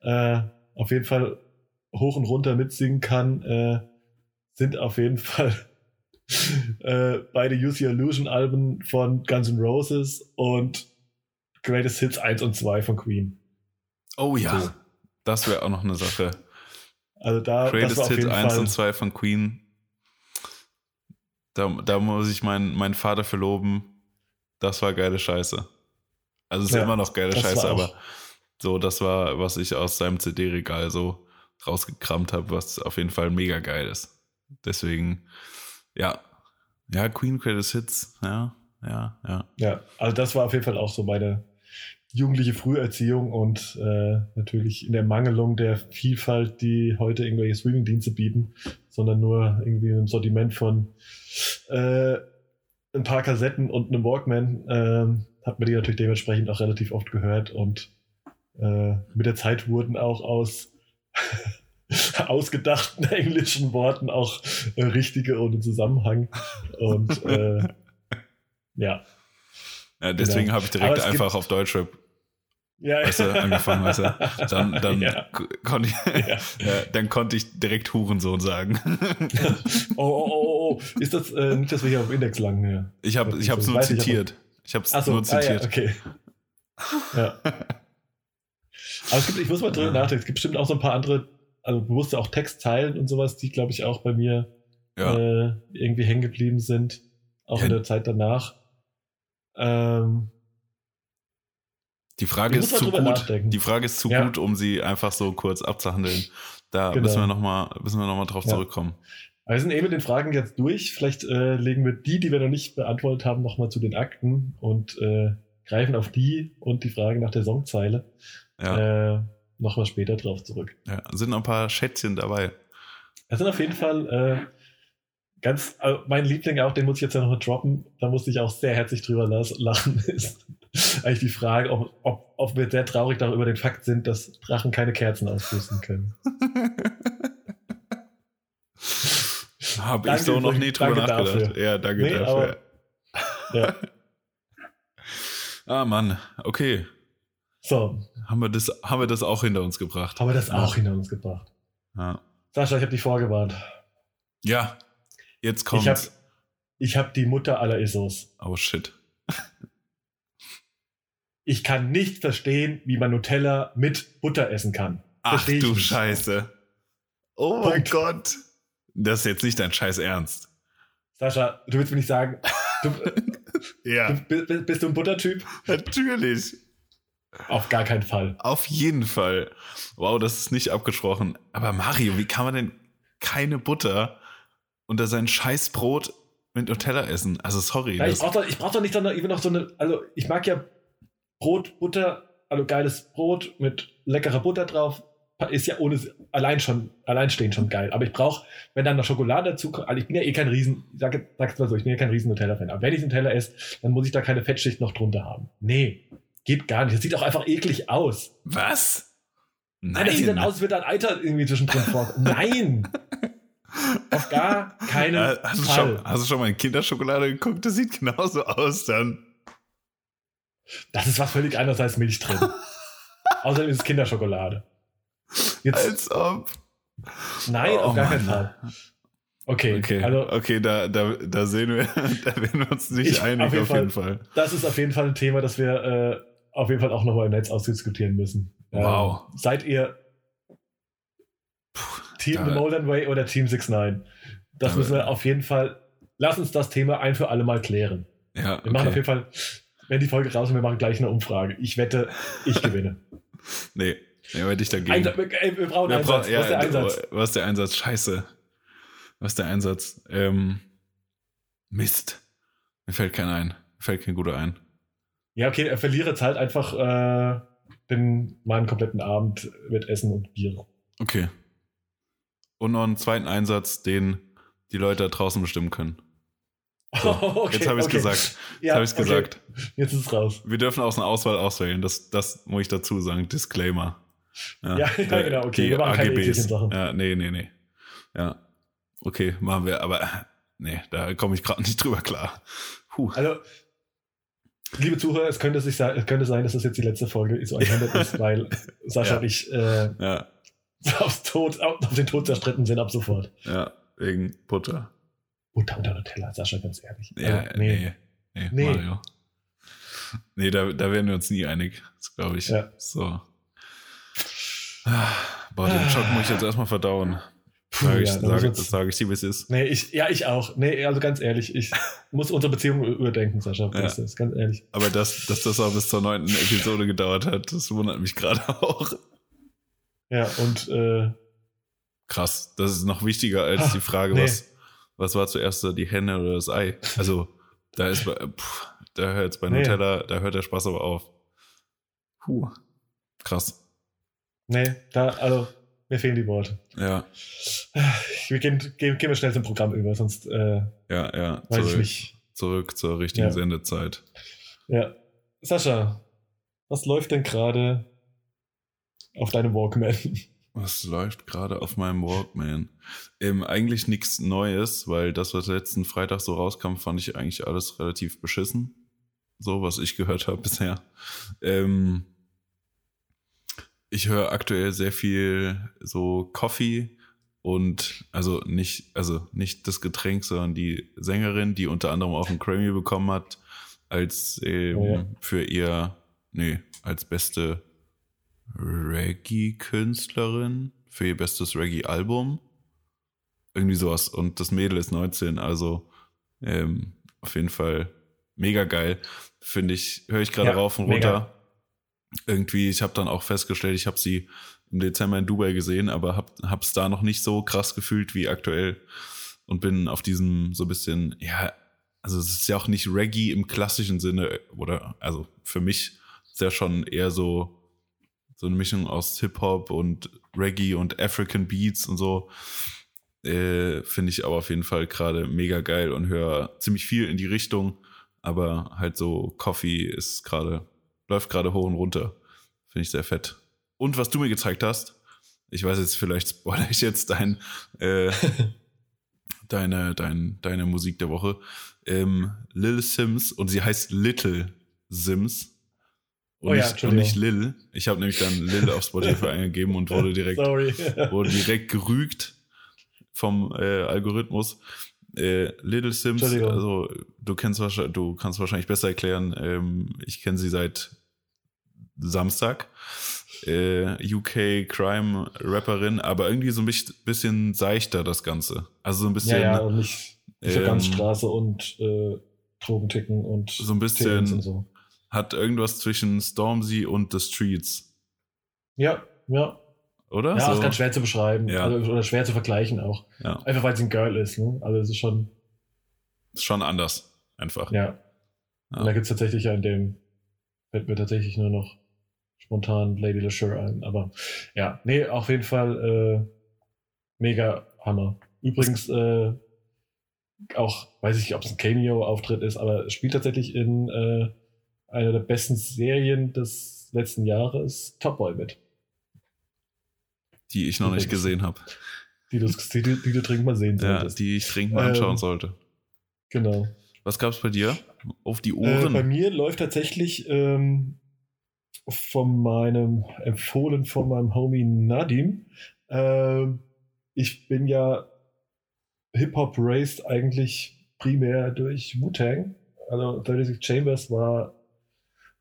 äh, auf jeden Fall hoch und runter mitsingen kann, äh, sind auf jeden Fall äh, beide Use Your Illusion Alben von Guns N' Roses und Greatest Hits 1 und 2 von Queen. Oh ja, so. das wäre auch noch eine Sache. Also da Greatest Hits 1 und 2 von Queen. Da, da muss ich meinen mein Vater verloben. Das war geile Scheiße. Also es ist ja, immer noch geile Scheiße, aber so, das war, was ich aus seinem CD-Regal so rausgekramt habe, was auf jeden Fall mega geil ist. Deswegen, ja, ja, Queen Credits Hits, ja, ja, ja. Ja, also das war auf jeden Fall auch so meine jugendliche Früherziehung und äh, natürlich in der Mangelung der Vielfalt, die heute irgendwelche Streaming-Dienste bieten, sondern nur irgendwie ein Sortiment von äh, ein paar Kassetten und einem Walkman, äh, hat man die natürlich dementsprechend auch relativ oft gehört und äh, mit der Zeit wurden auch aus ausgedachten englischen Worten auch richtige ohne Zusammenhang. Und äh, ja. ja. Deswegen genau. habe ich direkt einfach auf Deutschrap ja, weißt du, angefangen, weißt du. Dann, dann, ja. konnte ich, ja. dann konnte ich direkt Hurensohn sagen. oh, oh, oh, oh. Ist das äh, nicht, dass wir hier auf Index lang? Ja. Ich habe es so, nur zitiert. Ich habe es so, nur zitiert. Ah, okay. Ja. Aber es gibt, ich muss mal drüber nachdenken, es gibt bestimmt auch so ein paar andere, also bewusste auch Textzeilen und sowas, die, glaube ich, auch bei mir äh, irgendwie hängen geblieben sind, auch in der Zeit danach. Ähm, die Frage ist zu gut. Nachdenken. Die Frage ist zu ja. gut, um sie einfach so kurz abzuhandeln. Da genau. müssen wir nochmal müssen wir noch mal drauf zurückkommen. wir sind eben mit den Fragen jetzt durch. Vielleicht äh, legen wir die, die wir noch nicht beantwortet haben, nochmal zu den Akten und äh, greifen auf die und die Frage nach der Songzeile ja. äh, nochmal später drauf zurück. Ja, sind noch ein paar Schätzchen dabei. Es sind auf jeden Fall äh, ganz, also mein Liebling auch, den muss ich jetzt ja noch droppen, da musste ich auch sehr herzlich drüber lachen, ist eigentlich die Frage, ob, ob, ob wir sehr traurig darüber den Fakt sind, dass Drachen keine Kerzen auspusten können. Habe ich so noch nie drüber nachgedacht. Dafür. Ja, danke nee, dafür. Aber, ja. ah, Mann, okay. So. Haben wir, das, haben wir das auch hinter uns gebracht? Haben wir das auch hinter uns gebracht. Ja. Sascha, ich habe dich vorgewarnt. Ja, jetzt kommt's. Ich habe hab die Mutter aller Isos. Oh shit. Ich kann nicht verstehen, wie man Nutella mit Butter essen kann. Ach du nicht. Scheiße. Oh mein Punkt. Gott. Das ist jetzt nicht dein Scheiß Ernst. Sascha, du willst mir nicht sagen, du, Ja, du, bist- du ein Buttertyp? natürlich. Auf gar keinen Fall. Auf jeden Fall. Wow, das ist nicht abgesprochen. Aber Mario, wie kann man denn keine Butter unter sein Scheißbrot mit Nutella essen? Also sorry. Ja, ich brauche doch, brauch doch nicht dann noch so eine, also ich mag ja Brot, Butter, also geiles Brot mit leckerer Butter drauf. Ist ja ohne allein schon, alleinstehend schon geil. Aber ich brauche, wenn dann noch Schokolade dazu kommt, also ich bin ja eh kein Riesen, ich sag, sag's mal so, ich bin ja kein riesen Nutella-Fan. Aber wenn ich Nutella esse, dann muss ich da keine Fettschicht noch drunter haben. Nee, geht gar nicht. Das sieht auch einfach eklig aus. was? Nein. Das sieht dann aus, als würde da ein Eiter irgendwie zwischendrin vor. Nein! Auf gar keinen Äh, Hast du, Fall. schon, hast du schon mal in Kinderschokolade geguckt? Das sieht genauso aus dann. Das ist was völlig anderes als Milch drin. Außerdem ist es Kinderschokolade. Jetzt, Als ob. nein, Oh auf gar keinen. Fall. Okay, Okay, also okay da, da, da sehen wir, da werden wir uns nicht Ich- einig, auf auf jeden jeden, Fall. das ist auf jeden Fall ein Thema, das wir äh, auf jeden Fall auch nochmal im Netz ausdiskutieren müssen. Wow. Ähm, seid ihr Team da- The Molden Way oder Team 6-9? Das Da- müssen wir auf jeden Fall, lass uns das Thema ein für alle Mal klären. Ja, Wir machen auf okay. jeden Fall, wenn die Folge raus ist, wir machen gleich eine Umfrage. Ich wette, ich gewinne. Nee, nee, werde ich dagegen. Einsatz, ey, wir brauchen Wir Einsatz. brauchen- Was ist der Einsatz? Was ist der Einsatz? Scheiße. Was ist der Einsatz? Ähm, Mist. Mir fällt keiner ein. Mir fällt kein guter ein. Ja, okay, der Verlierer zahlt einfach äh, den, mal einen kompletten Abend mit Essen und Bier. Okay. Und noch einen zweiten Einsatz, den die Leute da draußen bestimmen können. So, Okay, jetzt habe ich es okay. gesagt. Jetzt Ja, habe ich es okay. gesagt. Jetzt ist es raus. Wir dürfen aus einer Auswahl auswählen. Das, das muss ich dazu sagen. Disclaimer. Ja, ja, genau, okay, wir machen keine AGBs. Sachen. Ja, nee, nee, nee. Ja. Okay, machen wir. Aber nee, da komme ich gerade nicht drüber klar. Puh. Also, liebe Zuhörer, es könnte, sich sein, es könnte sein, dass das jetzt die letzte Folge so 100 ist, weil Sascha Ja. und ich äh, Ja, aufs Tod, auf den Tod zerstritten sind ab sofort. ja, wegen Butter. Butter unter Nutella, Sascha, ganz ehrlich. Ja, Also, nee. Nee, Nee. Mario. Nee, da, da werden wir uns nie einig, glaube ich. Ja. So. Ah, Boah, den Schock muss ich jetzt erstmal verdauen. Sag ich, ja, sage, das uns- sage ich dir, wie es ist. Nee, ich, ja, ich auch. Nee, also ganz ehrlich, ich muss unsere Beziehung überdenken, Sascha. Ja. Das ist ganz ehrlich. Aber dass, dass das auch bis zur neunten Episode gedauert hat, das wundert mich gerade auch. Ja, und äh, Krass, das ist noch wichtiger als Ah, die Frage, nee. was, was war zuerst die Henne oder das Ei? Also, da ist pff, da hört jetzt bei Nee. Nutella, da hört der Spaß aber auf. Puh. Krass. nee, da, also, mir fehlen die Worte. Ja, Wir gehen, gehen, gehen wir schnell zum Programm über, sonst äh, ja, ja. weiß ich Zurück, nicht. zurück zur richtigen Ja. Sendezeit. Ja. Sascha, was läuft denn gerade auf deinem Walkman? Was läuft gerade auf meinem Walkman? Ähm, eigentlich nichts Neues, weil das, was letzten Freitag so rauskam, fand ich eigentlich alles relativ beschissen. So, was ich gehört habe bisher. Ähm, ich höre aktuell sehr viel so Coffee und also nicht, also nicht das Getränk, sondern die Sängerin, die unter anderem auch einen Grammy bekommen hat, als ähm, Oh für ihr, nee, als beste Reggae-Künstlerin für ihr bestes Reggae-Album. Irgendwie sowas. Und das Mädel ist 19, also ähm, auf jeden Fall mega geil. Finde ich, höre ich gerade Ja, rauf und mega. runter. Irgendwie, ich habe dann auch festgestellt, ich habe sie im Dezember in Dubai gesehen, aber hab, hab's da noch nicht so krass gefühlt wie aktuell und bin auf diesem so ein bisschen, ja, also es ist ja auch nicht Reggae im klassischen Sinne, oder, also für mich ist ja schon eher so, so eine Mischung aus Hip-Hop und Reggae und African Beats und so. Äh, Finde ich aber auf jeden Fall gerade mega geil und höre ziemlich viel in die Richtung. Aber halt so Coffee ist gerade, läuft gerade hoch und runter. Finde ich sehr fett. Und was du mir gezeigt hast, ich weiß jetzt, vielleicht spoilere ich jetzt dein, äh, deine, dein, deine Musik der Woche. Ähm, Lil Sims und sie heißt Little Sims. Und, Oh ja, nicht, und nicht Lil. Ich habe nämlich dann Lil auf Spotify eingegeben und wurde direkt, wurde direkt gerügt. vom äh, Algorithmus. Äh, Little Sims, also du kennst wahrscheinlich, du kannst wahrscheinlich besser erklären. Ähm, ich kenne sie seit Samstag. Äh, UK Crime Rapperin, aber irgendwie so ein bisschen seichter das Ganze. Also so ein bisschen. Ja, ja, und nicht ähm, Ganzstraße und äh, Drogenticken und so ein bisschen so. Hat irgendwas zwischen Stormzy und The Streets. Ja, ja. Oder? Ja, so. ist ganz schwer zu beschreiben. Ja. Also, oder schwer zu vergleichen auch. Ja. Einfach weil sie ein Girl ist, ne? Also es ist schon. Ist schon anders, einfach. Ja. ja. Und da gibt es tatsächlich ja in dem, fällt mir tatsächlich nur noch spontan Lady LeSure ein. Aber ja, nee, auf jeden Fall äh, mega Hammer. Übrigens, äh, auch, weiß ich nicht, ob es ein Cameo-Auftritt ist, aber spielt tatsächlich in äh, einer der besten Serien des letzten Jahres Top Boy mit. Die ich noch nicht gesehen habe. Die, die, die, du dringend mal sehen solltest. Ja, die ich dringend mal anschauen ähm, sollte. Genau. Was gab es bei dir? Auf die Ohren? Äh, bei mir läuft tatsächlich ähm, von meinem, empfohlen von meinem Homie Nadim. Äh, ich bin ja Hip-Hop raced eigentlich primär durch Wu-Tang. Also 36 Chambers war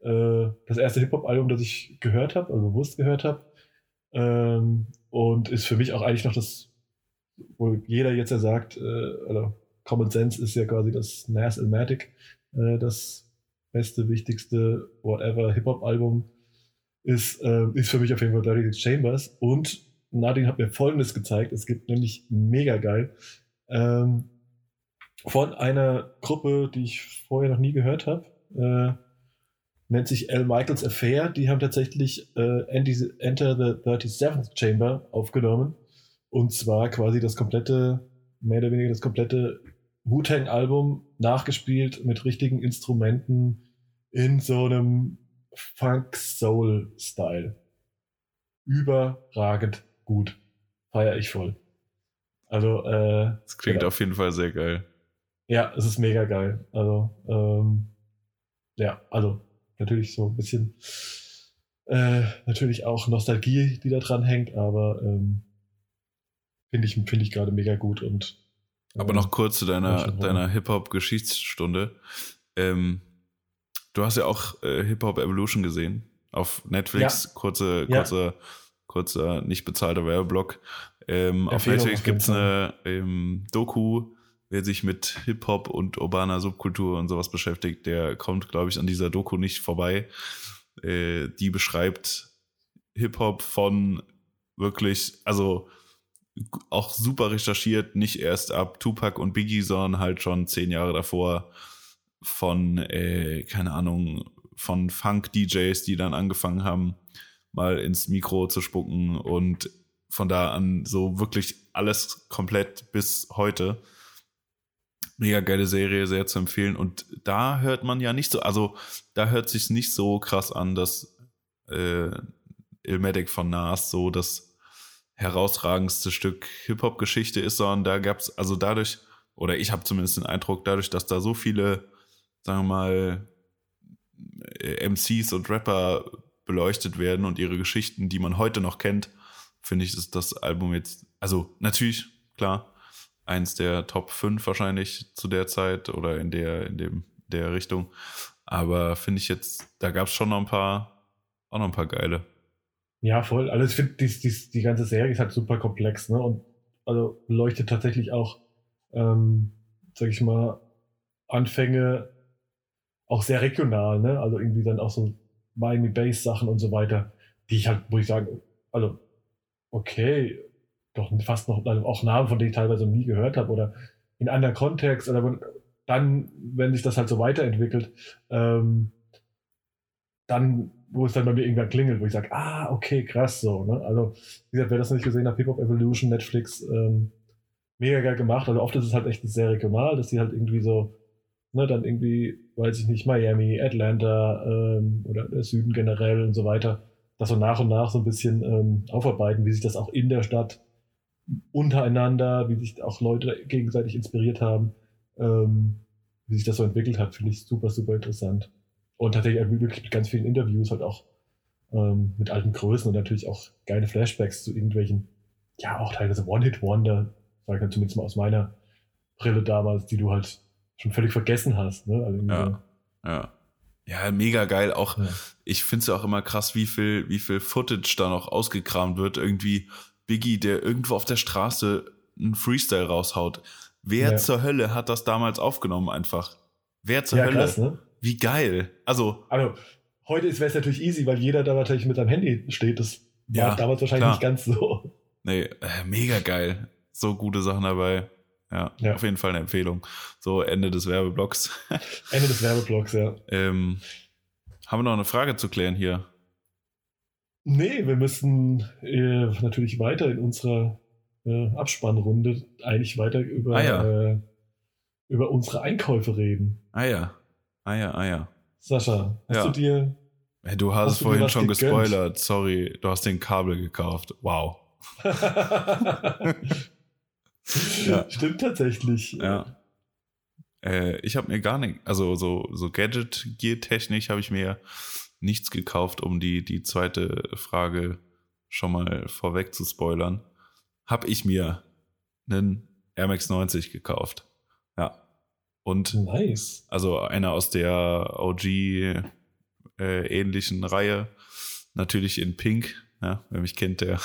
äh, das erste Hip-Hop-Album, das ich gehört habe, also bewusst gehört habe. Ähm, und ist für mich auch eigentlich noch das, wo jeder jetzt ja sagt, äh, oder Common Sense ist ja quasi das Nas Ilmatic, äh, das beste, wichtigste, whatever Hip-Hop-Album ist, äh, ist für mich auf jeden Fall 36 Chambers. Und Nadine hat mir Folgendes gezeigt. Es gibt nämlich mega geil ähm, von einer Gruppe, die ich vorher noch nie gehört habe. Äh, nennt sich L. Michaels Affair. Die haben tatsächlich äh, Enter the 37th Chamber aufgenommen. Und zwar quasi das komplette, mehr oder weniger das komplette Wu-Tang-Album nachgespielt mit richtigen Instrumenten in so einem Funk-Soul-Style. Überragend gut. Feier ich voll. Also, äh. Das klingt ja. auf jeden Fall sehr geil. Ja, es ist mega geil. Also, ähm, ja, also natürlich so ein bisschen, äh, natürlich auch Nostalgie, die da dran hängt, aber ähm, finde ich, finde ich gerade mega gut und. Äh, aber noch kurz zu deiner, deiner Hip-Hop-Geschichtsstunde. Ähm, du hast ja auch äh, Hip-Hop Evolution gesehen auf Netflix. Ja. Kurze, kurze, ja. kurzer, nicht bezahlter Werbeblock. Ähm, auf Netflix gibt es eine ähm, Doku, wer sich mit Hip-Hop und urbaner Subkultur und sowas beschäftigt, der kommt, glaube ich, an dieser Doku nicht vorbei. Äh, die beschreibt Hip-Hop von wirklich, also auch super recherchiert, nicht erst ab Tupac und Biggie, sondern halt schon zehn Jahre davor von, äh, keine Ahnung, von Funk-DJs, die dann angefangen haben, mal ins Mikro zu spucken und von da an so wirklich alles komplett bis heute. Mega geile Serie, sehr zu empfehlen. Und da hört man ja nicht so, also da hört sich nicht so krass an, dass äh, Ilmatic von Nas so das herausragendste Stück Hip-Hop-Geschichte ist, sondern da gab es, also dadurch, oder ich habe zumindest den Eindruck, dadurch, dass da so viele, sagen wir mal, äh, MCs und Rapper beleuchtet werden und ihre Geschichten, die man heute noch kennt, finde ich, ist das Album jetzt, also natürlich, klar, eins der Top 5 wahrscheinlich zu der Zeit oder in der, in dem, der Richtung. Aber finde ich jetzt, da gab es schon noch ein paar, auch noch ein paar geile. Ja, voll. Also ich finde, die, die, die ganze Serie ist halt super komplex, ne? Und also beleuchtet tatsächlich auch, ähm, sag ich mal, Anfänge auch sehr regional, ne? Also irgendwie dann auch so Miami Bass Sachen und so weiter, die ich halt, wo ich sagen, also okay, doch fast noch auch Namen, von denen ich teilweise nie gehört habe oder in anderen Kontext oder dann, wenn sich das halt so weiterentwickelt, ähm, dann, wo es dann bei mir irgendwann klingelt, wo ich sage, ah, okay, krass, so, ne? Also, wie gesagt, wer das noch nicht gesehen hat, Hip-Hop Evolution, Netflix, ähm, mega geil gemacht. Also oft ist es halt echt sehr regional, dass die halt irgendwie so, ne, dann irgendwie, weiß ich nicht, Miami, Atlanta ähm, oder der Süden generell und so weiter, das so nach und nach so ein bisschen ähm, aufarbeiten, wie sich das auch in der Stadt untereinander, wie sich auch Leute gegenseitig inspiriert haben, ähm, wie sich das so entwickelt hat, finde ich super, super interessant. Und tatsächlich wirklich mit ganz vielen Interviews halt auch ähm, mit alten Größen und natürlich auch geile Flashbacks zu irgendwelchen, ja, auch teilweise One-Hit-Wonder, sag ich halt zumindest mal aus meiner Brille damals, die du halt schon völlig vergessen hast. Ne? Also ja. ja. Ja, mega geil. Auch ja. ich finde es ja auch immer krass, wie viel, wie viel Footage da noch ausgekramt wird. Irgendwie Biggie, der irgendwo auf der Straße einen Freestyle raushaut. Wer ja. zur Hölle hat das damals aufgenommen einfach? Wer zur ja, Hölle? Krass, ne? Wie geil. Also, also heute wäre es natürlich easy, weil jeder da natürlich mit seinem Handy steht. Das war damals wahrscheinlich klar. nicht ganz so. Nee, äh, mega geil. So gute Sachen dabei. Ja, ja, auf jeden Fall eine Empfehlung. So, Ende des Werbeblocks. Ende des Werbeblocks, ja. Ähm, haben wir noch eine Frage zu klären hier? Nee, wir müssen äh, natürlich weiter in unserer äh, Abspannrunde eigentlich weiter über, ah, ja. äh, über unsere Einkäufe reden. Ah ja. Ah ja, ah ja. Sascha, hast ja. du dir. Hey, du hast, hast vorhin schon gegönnt? gespoilert. Sorry, du hast den Kabel gekauft. Wow. ja. Stimmt tatsächlich. Ja. Äh, ich habe mir gar nicht, also so, so Gadget-Gear-technisch habe ich mir nichts gekauft, um die, die zweite Frage schon mal vorweg zu spoilern. Habe ich mir einen Air Max 90 gekauft. Ja. Und nice. also einer aus der OG äh, ähnlichen Reihe. Natürlich in Pink. Ja, wer mich kennt, der,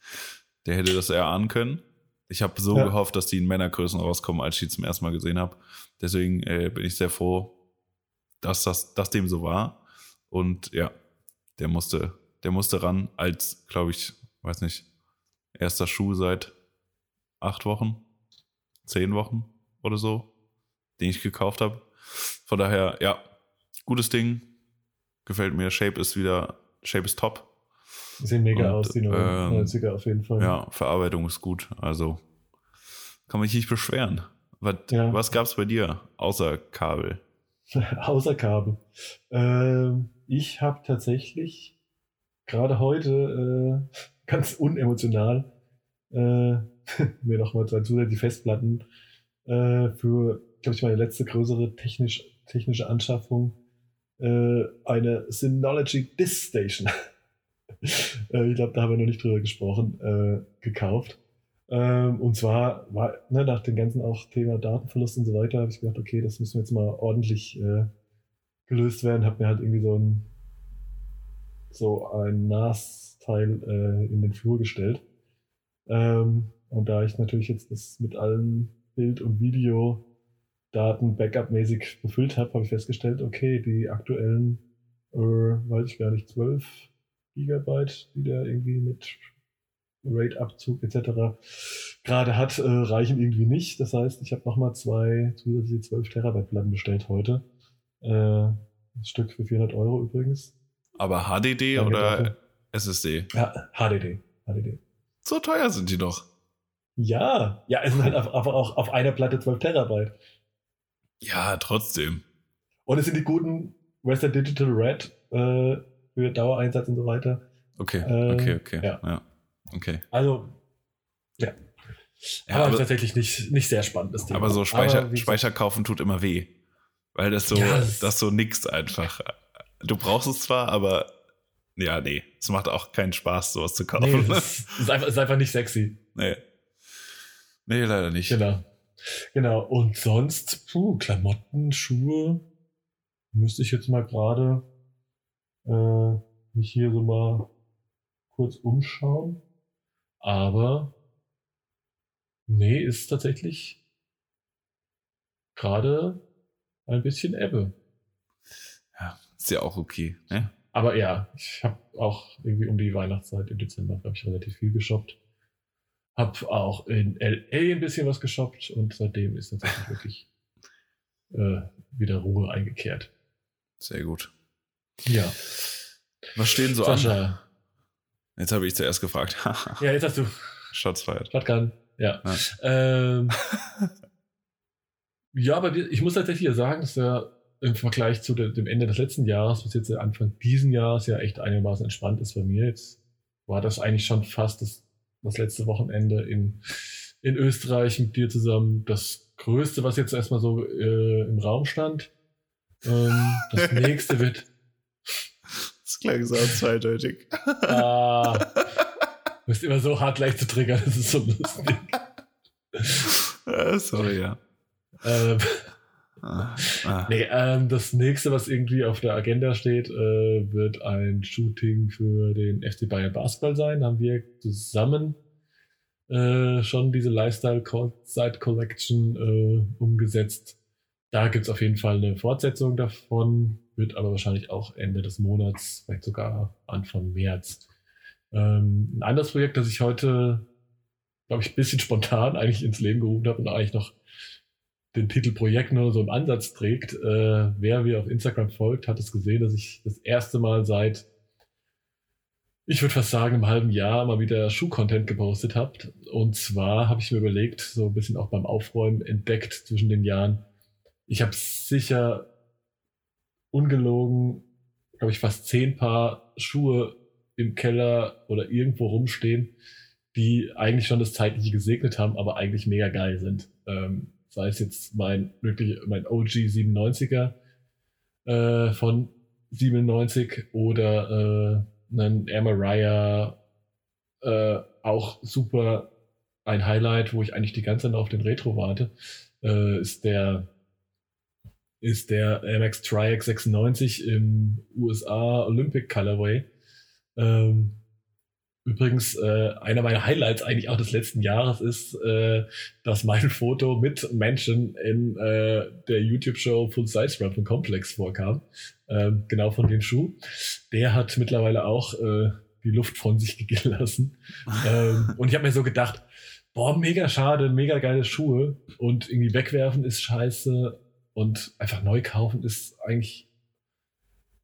der hätte das erahnen können. Ich habe so ja. gehofft, dass die in Männergrößen rauskommen, als ich die zum ersten Mal gesehen habe. Deswegen äh, bin ich sehr froh, dass das dass dem so war. Und ja, der musste, der musste ran als, glaube ich, weiß nicht, erster Schuh seit acht Wochen, zehn Wochen oder so, den ich gekauft habe. Von daher, ja, gutes Ding. Gefällt mir. Shape ist wieder, Shape ist top. Sehen mega und, aus, die 90er ähm, auf jeden Fall. Ja, Verarbeitung ist gut. Also kann man sich nicht beschweren. Was, ja. was gab es bei dir außer Kabel? außer Kabel. Ähm, ich habe tatsächlich gerade heute äh, ganz unemotional äh, mir nochmal zwei zusätzliche Festplatten äh, für, glaube ich, meine letzte größere technisch, technische Anschaffung äh, eine Synology Disk Station äh, ich glaube, da haben wir noch nicht drüber gesprochen, äh, gekauft. Ähm, und zwar war ne, nach dem ganzen auch Thema Datenverlust und so weiter, habe ich gedacht, okay, das müssen wir jetzt mal ordentlich äh, gelöst werden. Habe mir halt irgendwie so ein so ein NAS-Teil äh, in den Flur gestellt. Ähm, und da ich natürlich jetzt das mit allen Bild- und Videodaten Backup-mäßig befüllt habe, habe ich festgestellt, okay, die aktuellen, äh, weiß ich gar nicht, 12 Gigabyte, die der irgendwie mit RAID-Abzug etc. gerade hat, äh, reichen irgendwie nicht. Das heißt, ich habe nochmal zwei zusätzliche 12 Terabyte Platten bestellt heute. Äh, ein Stück für 400 Euro übrigens. Aber HDD Danke oder dafür. SSD? Ja, HDD. HDD. So teuer sind die doch. Ja, ja, es sind halt einfach auch auf einer Platte 12 Terabyte. Ja, trotzdem. Und es sind die guten Western Digital Red äh, für Dauereinsatz und so weiter. Okay, äh, okay, okay. Ja. ja. Okay. Also, ja. ja aber, aber tatsächlich nicht, nicht sehr spannendes Thema. Aber so Speicher, aber Speicher kaufen tut immer weh. Weil das so, ja, das, so nix einfach. Du brauchst es zwar, aber ja, nee. Es macht auch keinen Spaß, sowas zu kaufen. Nee, das ist, einfach, ist einfach nicht sexy. Nee. Nee, leider nicht. Genau. Genau. Und sonst, puh, Klamotten, Schuhe, müsste ich jetzt mal gerade äh, mich hier so mal kurz umschauen. Aber nee, ist tatsächlich gerade ein bisschen Ebbe. Ja, ist ja auch okay. Ne? Aber ja, ich habe auch irgendwie um die Weihnachtszeit im Dezember, glaube ich, relativ viel geshoppt. Hab auch in LA ein bisschen was geshoppt und seitdem ist tatsächlich wirklich äh, wieder Ruhe eingekehrt. Sehr gut. Ja. Was stehen so Sascha. an? Jetzt habe ich zuerst gefragt. ja, jetzt hast du. Shots fired. Shotgun. Ja. Ja, ähm, ja aber ich muss tatsächlich sagen, dass er im Vergleich zu dem Ende des letzten Jahres, bis jetzt Anfang diesen Jahres ja echt einigermaßen entspannt ist bei mir. Jetzt war das eigentlich schon fast das, das letzte Wochenende in, in Österreich mit dir zusammen das Größte, was jetzt erstmal so äh, im Raum stand. Ähm, das nächste wird das klang so zweideutig. Ah, du bist immer so hart leicht zu triggern, das ist so lustig. äh, sorry, ja. Ähm, ah, ah. Nee, ähm, das nächste, was irgendwie auf der Agenda steht, äh, wird ein Shooting für den FC Bayern Basketball sein. Haben wir zusammen äh, schon diese Lifestyle Side Collection äh, umgesetzt. Da gibt es auf jeden Fall eine Fortsetzung davon, wird aber wahrscheinlich auch Ende des Monats, vielleicht sogar Anfang März. Ähm, ein anderes Projekt, das ich heute, glaube ich, ein bisschen spontan eigentlich ins Leben gerufen habe und eigentlich noch den Titel Projekt nur so im Ansatz trägt. Äh, wer mir auf Instagram folgt, hat es gesehen, dass ich das erste Mal seit ich würde fast sagen, im halben Jahr mal wieder Schuh-Content gepostet habt. Und zwar habe ich mir überlegt, so ein bisschen auch beim Aufräumen entdeckt zwischen den Jahren. Ich habe sicher ungelogen, glaube ich, fast zehn Paar Schuhe im Keller oder irgendwo rumstehen, die eigentlich schon das Zeitliche gesegnet haben, aber eigentlich mega geil sind. Ähm, sei es jetzt mein wirklich mein OG 97er äh, von 97 oder äh, einen Air Mariah, äh, auch super ein Highlight, wo ich eigentlich die ganze Zeit auf den Retro warte, äh, ist der ist der MX Triax 96 im USA Olympic Colorway. Ähm, Übrigens, äh, einer meiner Highlights eigentlich auch des letzten Jahres ist, äh, dass mein Foto mit Menschen in äh, der YouTube-Show Full Size Rap Complex vorkam. Ähm, genau von dem Schuh. Der hat mittlerweile auch äh, die Luft von sich gelassen. ähm, und ich habe mir so gedacht, boah, mega schade, mega geile Schuhe. Und irgendwie wegwerfen ist scheiße. Und einfach neu kaufen ist eigentlich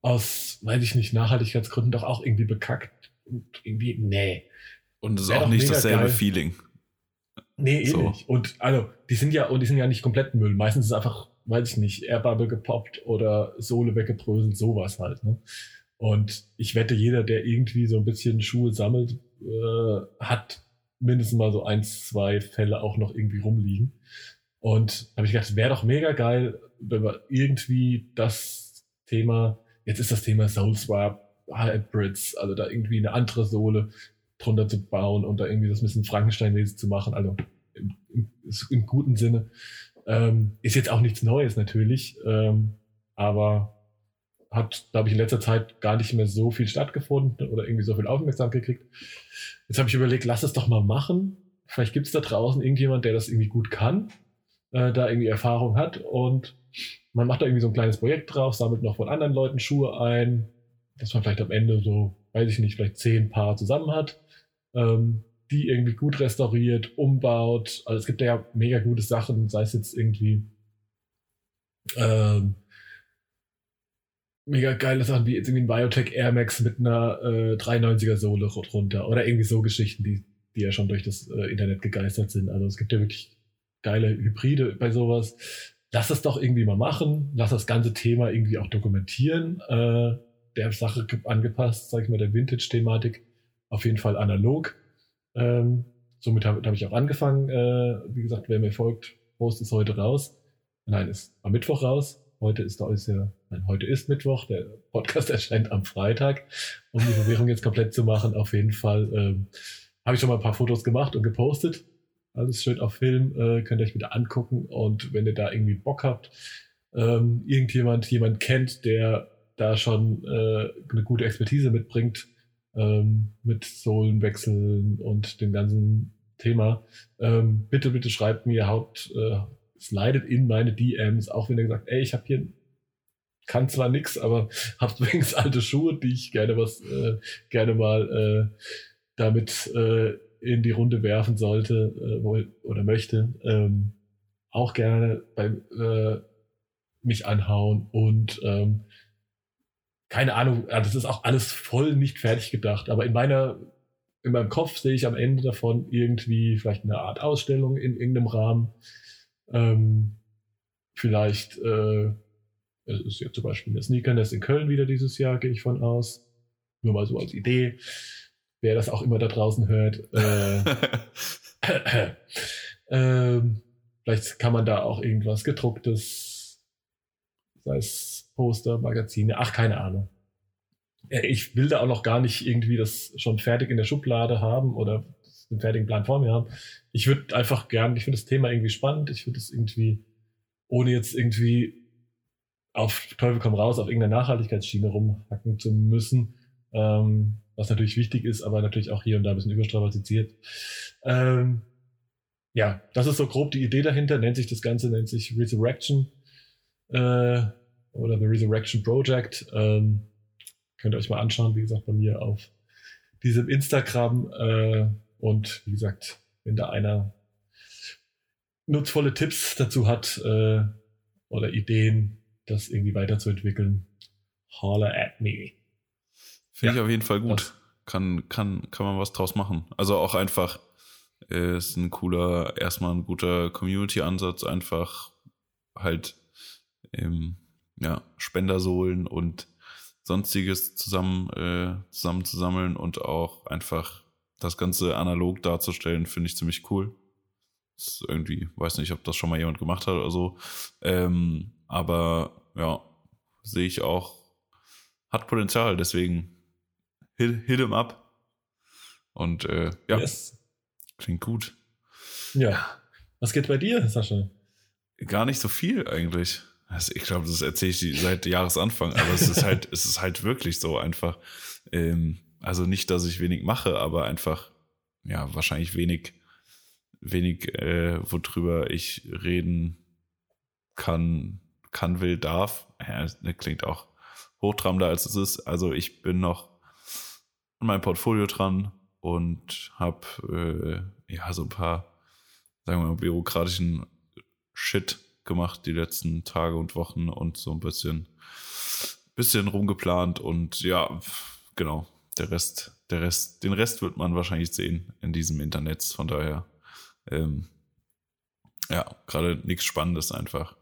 aus, weiß ich nicht, Nachhaltigkeitsgründen doch auch irgendwie bekackt und irgendwie, nee. Und es ist auch nicht dasselbe geil. Feeling. Nee, eh so. nicht. Und also, die sind ja, und die sind ja nicht komplett Müll. Meistens ist es einfach, weiß ich nicht, Airbubble gepoppt oder Sohle weggebröselt, sowas halt. Ne? Und ich wette, jeder, der irgendwie so ein bisschen Schuhe sammelt, äh, hat mindestens mal so eins, zwei Fälle auch noch irgendwie rumliegen. Und habe ich gedacht, es wäre doch mega geil, wenn wir irgendwie das Thema, jetzt ist das Thema Soul Swap Hybrids, also da irgendwie eine andere Sohle drunter zu bauen und da irgendwie das ein bisschen Frankenstein-mäßig zu machen, also im, im, im guten Sinne. Ähm, ist jetzt auch nichts Neues natürlich, ähm, aber hat, glaube ich, in letzter Zeit gar nicht mehr so viel stattgefunden oder irgendwie so viel Aufmerksamkeit gekriegt. Jetzt habe ich überlegt, lass es doch mal machen. Vielleicht gibt es da draußen irgendjemand, der das irgendwie gut kann, äh, da irgendwie Erfahrung hat und man macht da irgendwie so ein kleines Projekt drauf, sammelt noch von anderen Leuten Schuhe ein, dass man vielleicht am Ende so, weiß ich nicht, vielleicht zehn Paar zusammen hat, ähm, die irgendwie gut restauriert, umbaut. Also es gibt ja mega gute Sachen, sei es jetzt irgendwie ähm, mega geile Sachen wie jetzt irgendwie ein Biotech Air Max mit einer äh, 390er Sohle drunter oder irgendwie so Geschichten, die, die ja schon durch das äh, Internet gegeistert sind. Also es gibt ja wirklich geile Hybride bei sowas. Lass das doch irgendwie mal machen, lass das ganze Thema irgendwie auch dokumentieren. Äh, der Sache angepasst, sage ich mal, der Vintage-Thematik. Auf jeden Fall analog. Ähm, somit habe hab ich auch angefangen. Äh, wie gesagt, wer mir folgt, Post ist heute raus. Nein, ist am Mittwoch raus. Heute ist da ist nein, heute ist Mittwoch. Der Podcast erscheint am Freitag. Um die Verwirrung jetzt komplett zu machen, auf jeden Fall ähm, habe ich schon mal ein paar Fotos gemacht und gepostet. Alles schön auf Film, äh, könnt ihr euch wieder angucken. Und wenn ihr da irgendwie Bock habt, ähm, irgendjemand jemand kennt, der da schon äh, eine gute Expertise mitbringt ähm, mit Sohlenwechseln und dem ganzen Thema, ähm, bitte, bitte schreibt mir, haut, äh, slidet in meine DMs, auch wenn ihr sagt, ey, ich habe hier kann zwar nix, aber habt übrigens alte Schuhe, die ich gerne was äh, gerne mal äh, damit äh, in die Runde werfen sollte äh, oder möchte. Ähm, auch gerne bei äh, mich anhauen und ähm, keine Ahnung, das ist auch alles voll nicht fertig gedacht, aber in meiner, in meinem Kopf sehe ich am Ende davon irgendwie vielleicht eine Art Ausstellung in irgendeinem Rahmen. Ähm, vielleicht äh, es ist ja zum Beispiel eine Sneakernest in Köln wieder dieses Jahr, gehe ich von aus. Nur mal so als Idee. Wer das auch immer da draußen hört. Äh, äh, vielleicht kann man da auch irgendwas gedrucktes, sei es Poster, Magazine, ach, keine Ahnung. Ich will da auch noch gar nicht irgendwie das schon fertig in der Schublade haben oder den fertigen Plan vor mir haben. Ich würde einfach gern, ich finde das Thema irgendwie spannend. Ich würde es irgendwie, ohne jetzt irgendwie auf Teufel komm raus auf irgendeiner Nachhaltigkeitsschiene rumhacken zu müssen, ähm, was natürlich wichtig ist, aber natürlich auch hier und da ein bisschen überstrapaziert. Ähm, ja, das ist so grob die Idee dahinter. Nennt sich das Ganze, nennt sich Resurrection äh, oder The Resurrection Project. Ähm, könnt ihr euch mal anschauen, wie gesagt, bei mir auf diesem Instagram. Äh, und wie gesagt, wenn da einer nutzvolle Tipps dazu hat äh, oder Ideen, das irgendwie weiterzuentwickeln, holler at me. Finde ja, ich auf jeden Fall gut. Kann, kann, kann man was draus machen. Also auch einfach, äh, ist ein cooler, erstmal ein guter Community-Ansatz, einfach halt ähm, ja, Spendersohlen und sonstiges zusammen, äh, zusammenzusammeln und auch einfach das Ganze analog darzustellen, finde ich ziemlich cool. ist irgendwie, weiß nicht, ob das schon mal jemand gemacht hat oder so. Ähm, aber ja, sehe ich auch, hat Potenzial, deswegen hit, hit him up. Und äh, ja, yes. klingt gut. Ja. Was geht bei dir, Sascha? Gar nicht so viel eigentlich. Also ich glaube, das erzähle ich seit Jahresanfang, aber es ist halt, es ist halt wirklich so einfach. Ähm, also nicht, dass ich wenig mache, aber einfach, ja, wahrscheinlich wenig, wenig, äh, worüber ich reden kann, kann, will, darf. Ja, das klingt auch hochtrabender, als es ist. Also ich bin noch an meinem Portfolio dran und habe äh, ja so ein paar, sagen wir mal, bürokratischen Shit gemacht die letzten Tage und Wochen und so ein bisschen, bisschen rumgeplant und ja, genau, der Rest, der Rest, den Rest wird man wahrscheinlich sehen in diesem Internet. Von daher, ähm, ja, gerade nichts Spannendes einfach.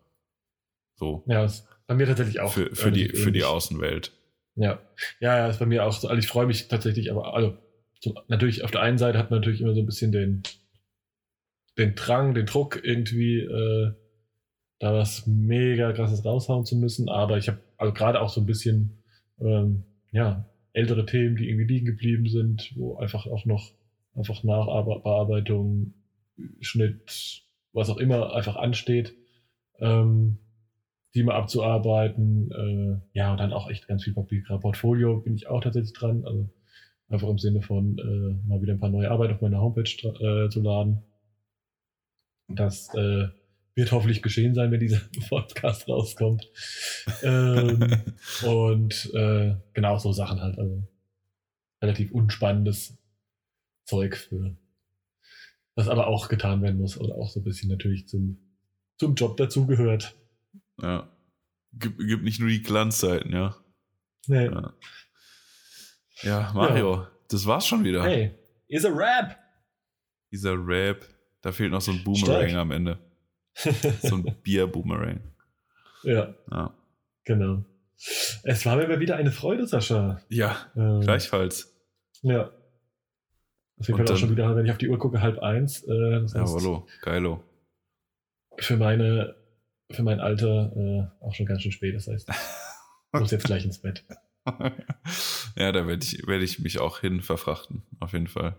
So. Ja, ist bei mir tatsächlich auch. Für, für die, für die Außenwelt. Ja, ja, ja, ist bei mir auch so. Also ich freue mich tatsächlich, aber also so, natürlich auf der einen Seite hat man natürlich immer so ein bisschen den, den Drang, den Druck irgendwie äh, da was mega krasses raushauen zu müssen. Aber ich habe also gerade auch so ein bisschen, ähm, ja, ältere Themen, die irgendwie liegen geblieben sind, wo einfach auch noch einfach Nachbearbeitung, Schnitt, was auch immer einfach ansteht, ähm, die mal abzuarbeiten. Äh, ja, und dann auch echt ganz viel Papier. Portfolio bin ich auch tatsächlich dran. Also einfach im Sinne von äh, mal wieder ein paar neue Arbeit auf meiner Homepage äh, zu laden. Das äh, wird hoffentlich geschehen sein, wenn dieser Podcast rauskommt. ähm, und äh, genau so Sachen halt. Also relativ unspannendes Zeug für was aber auch getan werden muss oder auch so ein bisschen natürlich zum, zum Job dazugehört. Ja. Gibt, gibt nicht nur die Glanzzeiten, ja. Nee. Ja, ja Mario, ja. das war's schon wieder. Hey, is a Rap. Dieser Rap. Da fehlt noch so ein Boomerang Stark. am Ende. so ein Bier-Boomerang. Ja. ja. Genau. Es war mir mal wieder eine Freude, Sascha. Ja, ähm, gleichfalls. Ja. Auf jeden Fall auch schon wieder, wenn ich auf die Uhr gucke, halb eins. Äh, hallo, geilo. Für meine, für mein Alter äh, auch schon ganz schön spät. Das heißt, ich muss jetzt gleich ins Bett. ja, da werde ich, werd ich mich auch hin verfrachten, auf jeden Fall.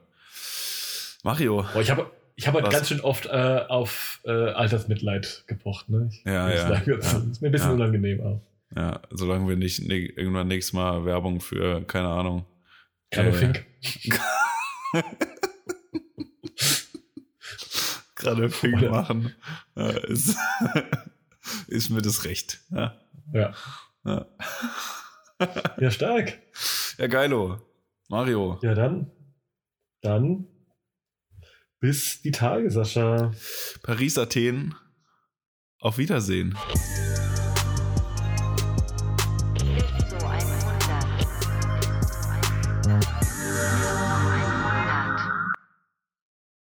Mario. Boah, ich habe ich habe halt ganz schön oft äh, auf äh, Altersmitleid gepocht. Ne? Ich, ja, ja, sagen, ja. Ist mir ein bisschen ja. unangenehm auch. Ja, solange wir nicht ne, irgendwann nächstes Mal Werbung für, keine Ahnung. Keine äh, Fink. Gerade Fink Oder? machen, äh, ist, ist mir das recht. Ja. Ja, ja. ja stark. Ja, geilo. Mario. Ja, dann. Dann bis die Tage, Sascha. Paris, Athen. Auf Wiedersehen.